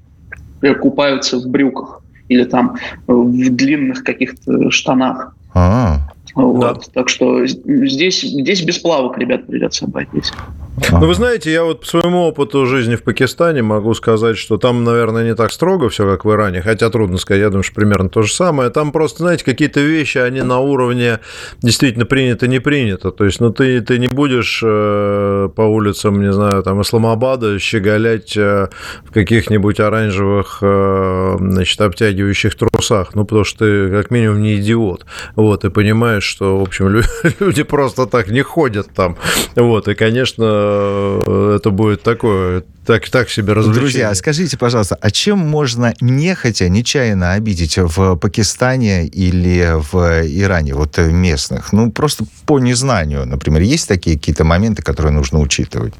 э, купаются в брюках или там в длинных каких-то штанах. А-а-а. Вот. Да. Так что здесь, здесь без плавок, ребят, придется обойтись. Ну, вы знаете, я вот по своему опыту жизни в Пакистане могу сказать, что там, наверное, не так строго все, как в Иране, хотя трудно сказать, я думаю, что примерно то же самое. Там просто, знаете, какие-то вещи, они на уровне действительно принято, не принято. То есть, ну, ты, ты не будешь э, по улицам, не знаю, там, Исламабада щеголять э, в каких-нибудь оранжевых, э, значит, обтягивающих трусах, ну, потому что ты, как минимум, не идиот. Вот, и понимаешь, что, в общем, *laughs* люди просто так не ходят там. Вот, и, конечно, это будет такое, так, так себе развлечение. Друзья, скажите, пожалуйста, а чем можно нехотя, нечаянно обидеть в Пакистане или в Иране, вот местных? Ну, просто по незнанию, например. Есть такие какие-то моменты, которые нужно учитывать?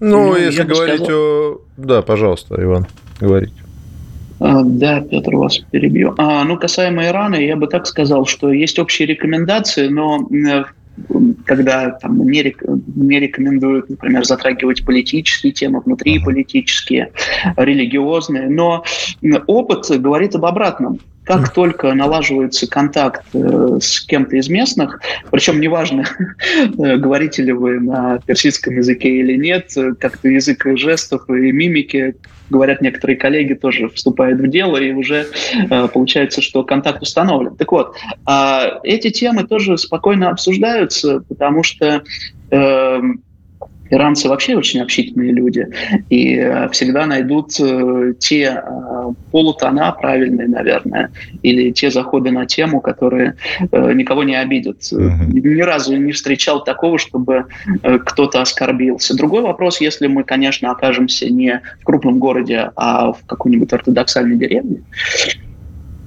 Ну, ну если говорить сказал... о... Да, пожалуйста, Иван, говорите. А, да, Петр, вас перебью. А, ну, касаемо Ирана, я бы так сказал, что есть общие рекомендации, но когда там, не, рек, не рекомендуют, например, затрагивать политические темы, внутриполитические, религиозные. Но опыт говорит об обратном. Как только налаживается контакт э, с кем-то из местных, причем неважно, э, говорите ли вы на персидском языке или нет, как-то язык жестов и мимики, говорят некоторые коллеги, тоже вступают в дело, и уже э, получается, что контакт установлен. Так вот, а эти темы тоже спокойно обсуждаются, потому что эм, Иранцы вообще очень общительные люди и э, всегда найдут э, те э, полутона правильные, наверное, или те заходы на тему, которые никого не обидят. Mm-hmm. Ни разу не встречал такого, чтобы кто-то оскорбился. Другой вопрос, если мы, конечно, окажемся не в крупном городе, а в какой-нибудь ортодоксальной деревне,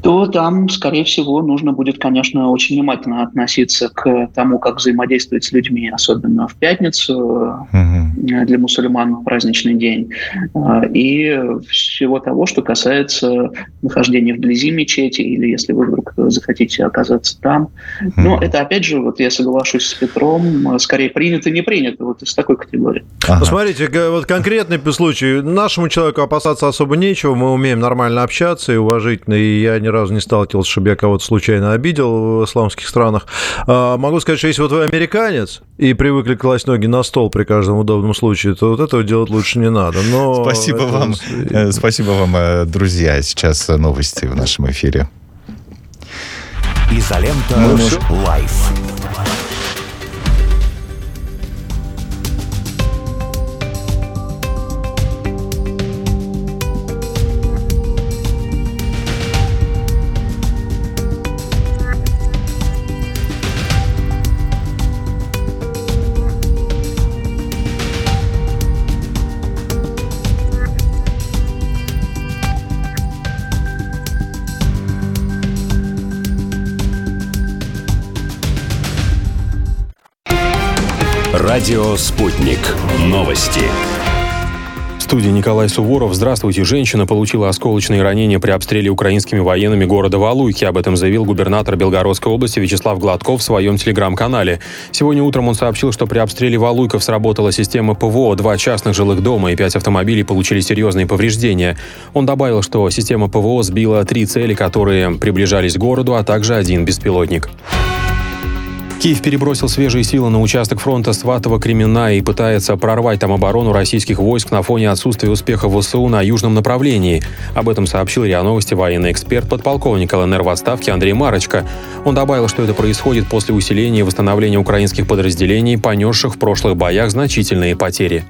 то там, скорее всего, нужно будет, конечно, очень внимательно относиться к тому, как взаимодействовать с людьми, особенно в пятницу, угу. для мусульман праздничный день, э, и всего того, что касается нахождения вблизи мечети, или если вы вдруг захотите оказаться там. Угу. Но это, опять же, вот я соглашусь с Петром, скорее принято, не принято, вот из такой категории. Ага. Посмотрите, вот конкретный случай. Нашему человеку опасаться особо нечего, мы умеем нормально общаться и уважительно, и я не разу не сталкивался, чтобы я кого-то случайно обидел в исламских странах. А, могу сказать, что если вот вы американец и привыкли класть ноги на стол при каждом удобном случае, то вот этого делать лучше не надо. Но спасибо это... вам, э, спасибо вам, э, друзья. Сейчас новости в нашем эфире. Изолента ну, Live. Радио «Спутник». Новости студии Николай Суворов. Здравствуйте. Женщина получила осколочные ранения при обстреле украинскими военными города Валуйки. Об этом заявил губернатор Белгородской области Вячеслав Гладков в своем телеграм-канале. Сегодня утром он сообщил, что при обстреле Валуйков сработала система ПВО, два частных жилых дома и пять автомобилей получили серьезные повреждения. Он добавил, что система ПВО сбила три цели, которые приближались к городу, а также один беспилотник. Киев перебросил свежие силы на участок фронта Сватово-Кремена и пытается прорвать там оборону российских войск на фоне отсутствия успеха ВСУ на южном направлении. Об этом сообщил РИА Новости военный эксперт, подполковник ЛНР в отставке Андрей Марочка. Он добавил, что это происходит после усиления и восстановления украинских подразделений, понесших в прошлых боях значительные потери.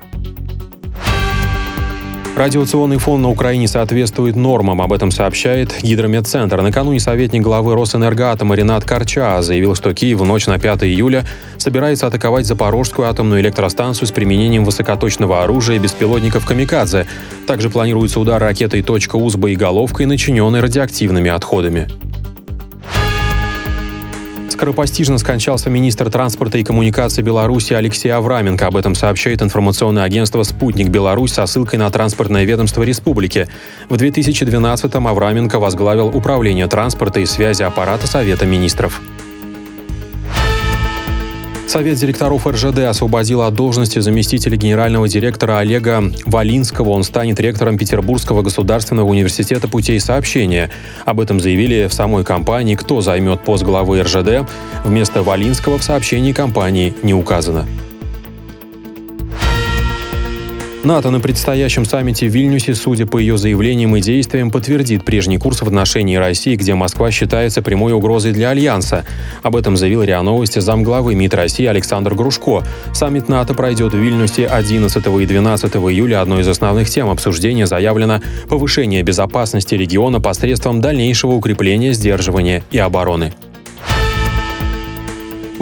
Радиационный фон на Украине соответствует нормам, об этом сообщает Гидрометцентр. Накануне советник главы Росэнергоатома Ренат Карча заявил, что Киев в ночь на 5 июля собирается атаковать Запорожскую атомную электростанцию с применением высокоточного оружия и беспилотников «Камикадзе». Также планируется удар ракетой «Точка У» с боеголовкой, начиненной радиоактивными отходами. Скоропостижно скончался министр транспорта и коммуникации Беларуси Алексей Авраменко. Об этом сообщает информационное агентство «Спутник Беларусь» со ссылкой на транспортное ведомство республики. В 2012-м Авраменко возглавил управление транспорта и связи аппарата Совета министров. Совет директоров РЖД освободил от должности заместителя генерального директора Олега Валинского. Он станет ректором Петербургского государственного университета путей сообщения. Об этом заявили в самой компании. Кто займет пост главы РЖД, вместо Валинского в сообщении компании не указано. НАТО на предстоящем саммите в Вильнюсе, судя по ее заявлениям и действиям, подтвердит прежний курс в отношении России, где Москва считается прямой угрозой для Альянса. Об этом заявил РИА Новости замглавы МИД России Александр Грушко. Саммит НАТО пройдет в Вильнюсе 11 и 12 июля. Одной из основных тем обсуждения заявлено повышение безопасности региона посредством дальнейшего укрепления сдерживания и обороны.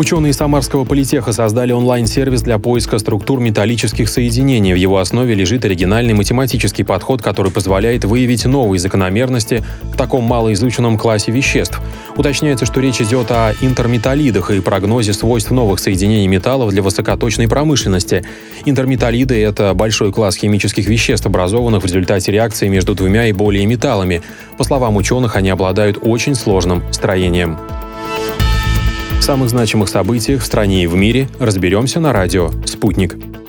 Ученые Самарского политеха создали онлайн-сервис для поиска структур металлических соединений. В его основе лежит оригинальный математический подход, который позволяет выявить новые закономерности в таком малоизученном классе веществ. Уточняется, что речь идет о интерметаллидах и прогнозе свойств новых соединений металлов для высокоточной промышленности. Интерметаллиды — это большой класс химических веществ, образованных в результате реакции между двумя и более металлами. По словам ученых, они обладают очень сложным строением. Самых значимых событиях в стране и в мире разберемся на радио «Спутник».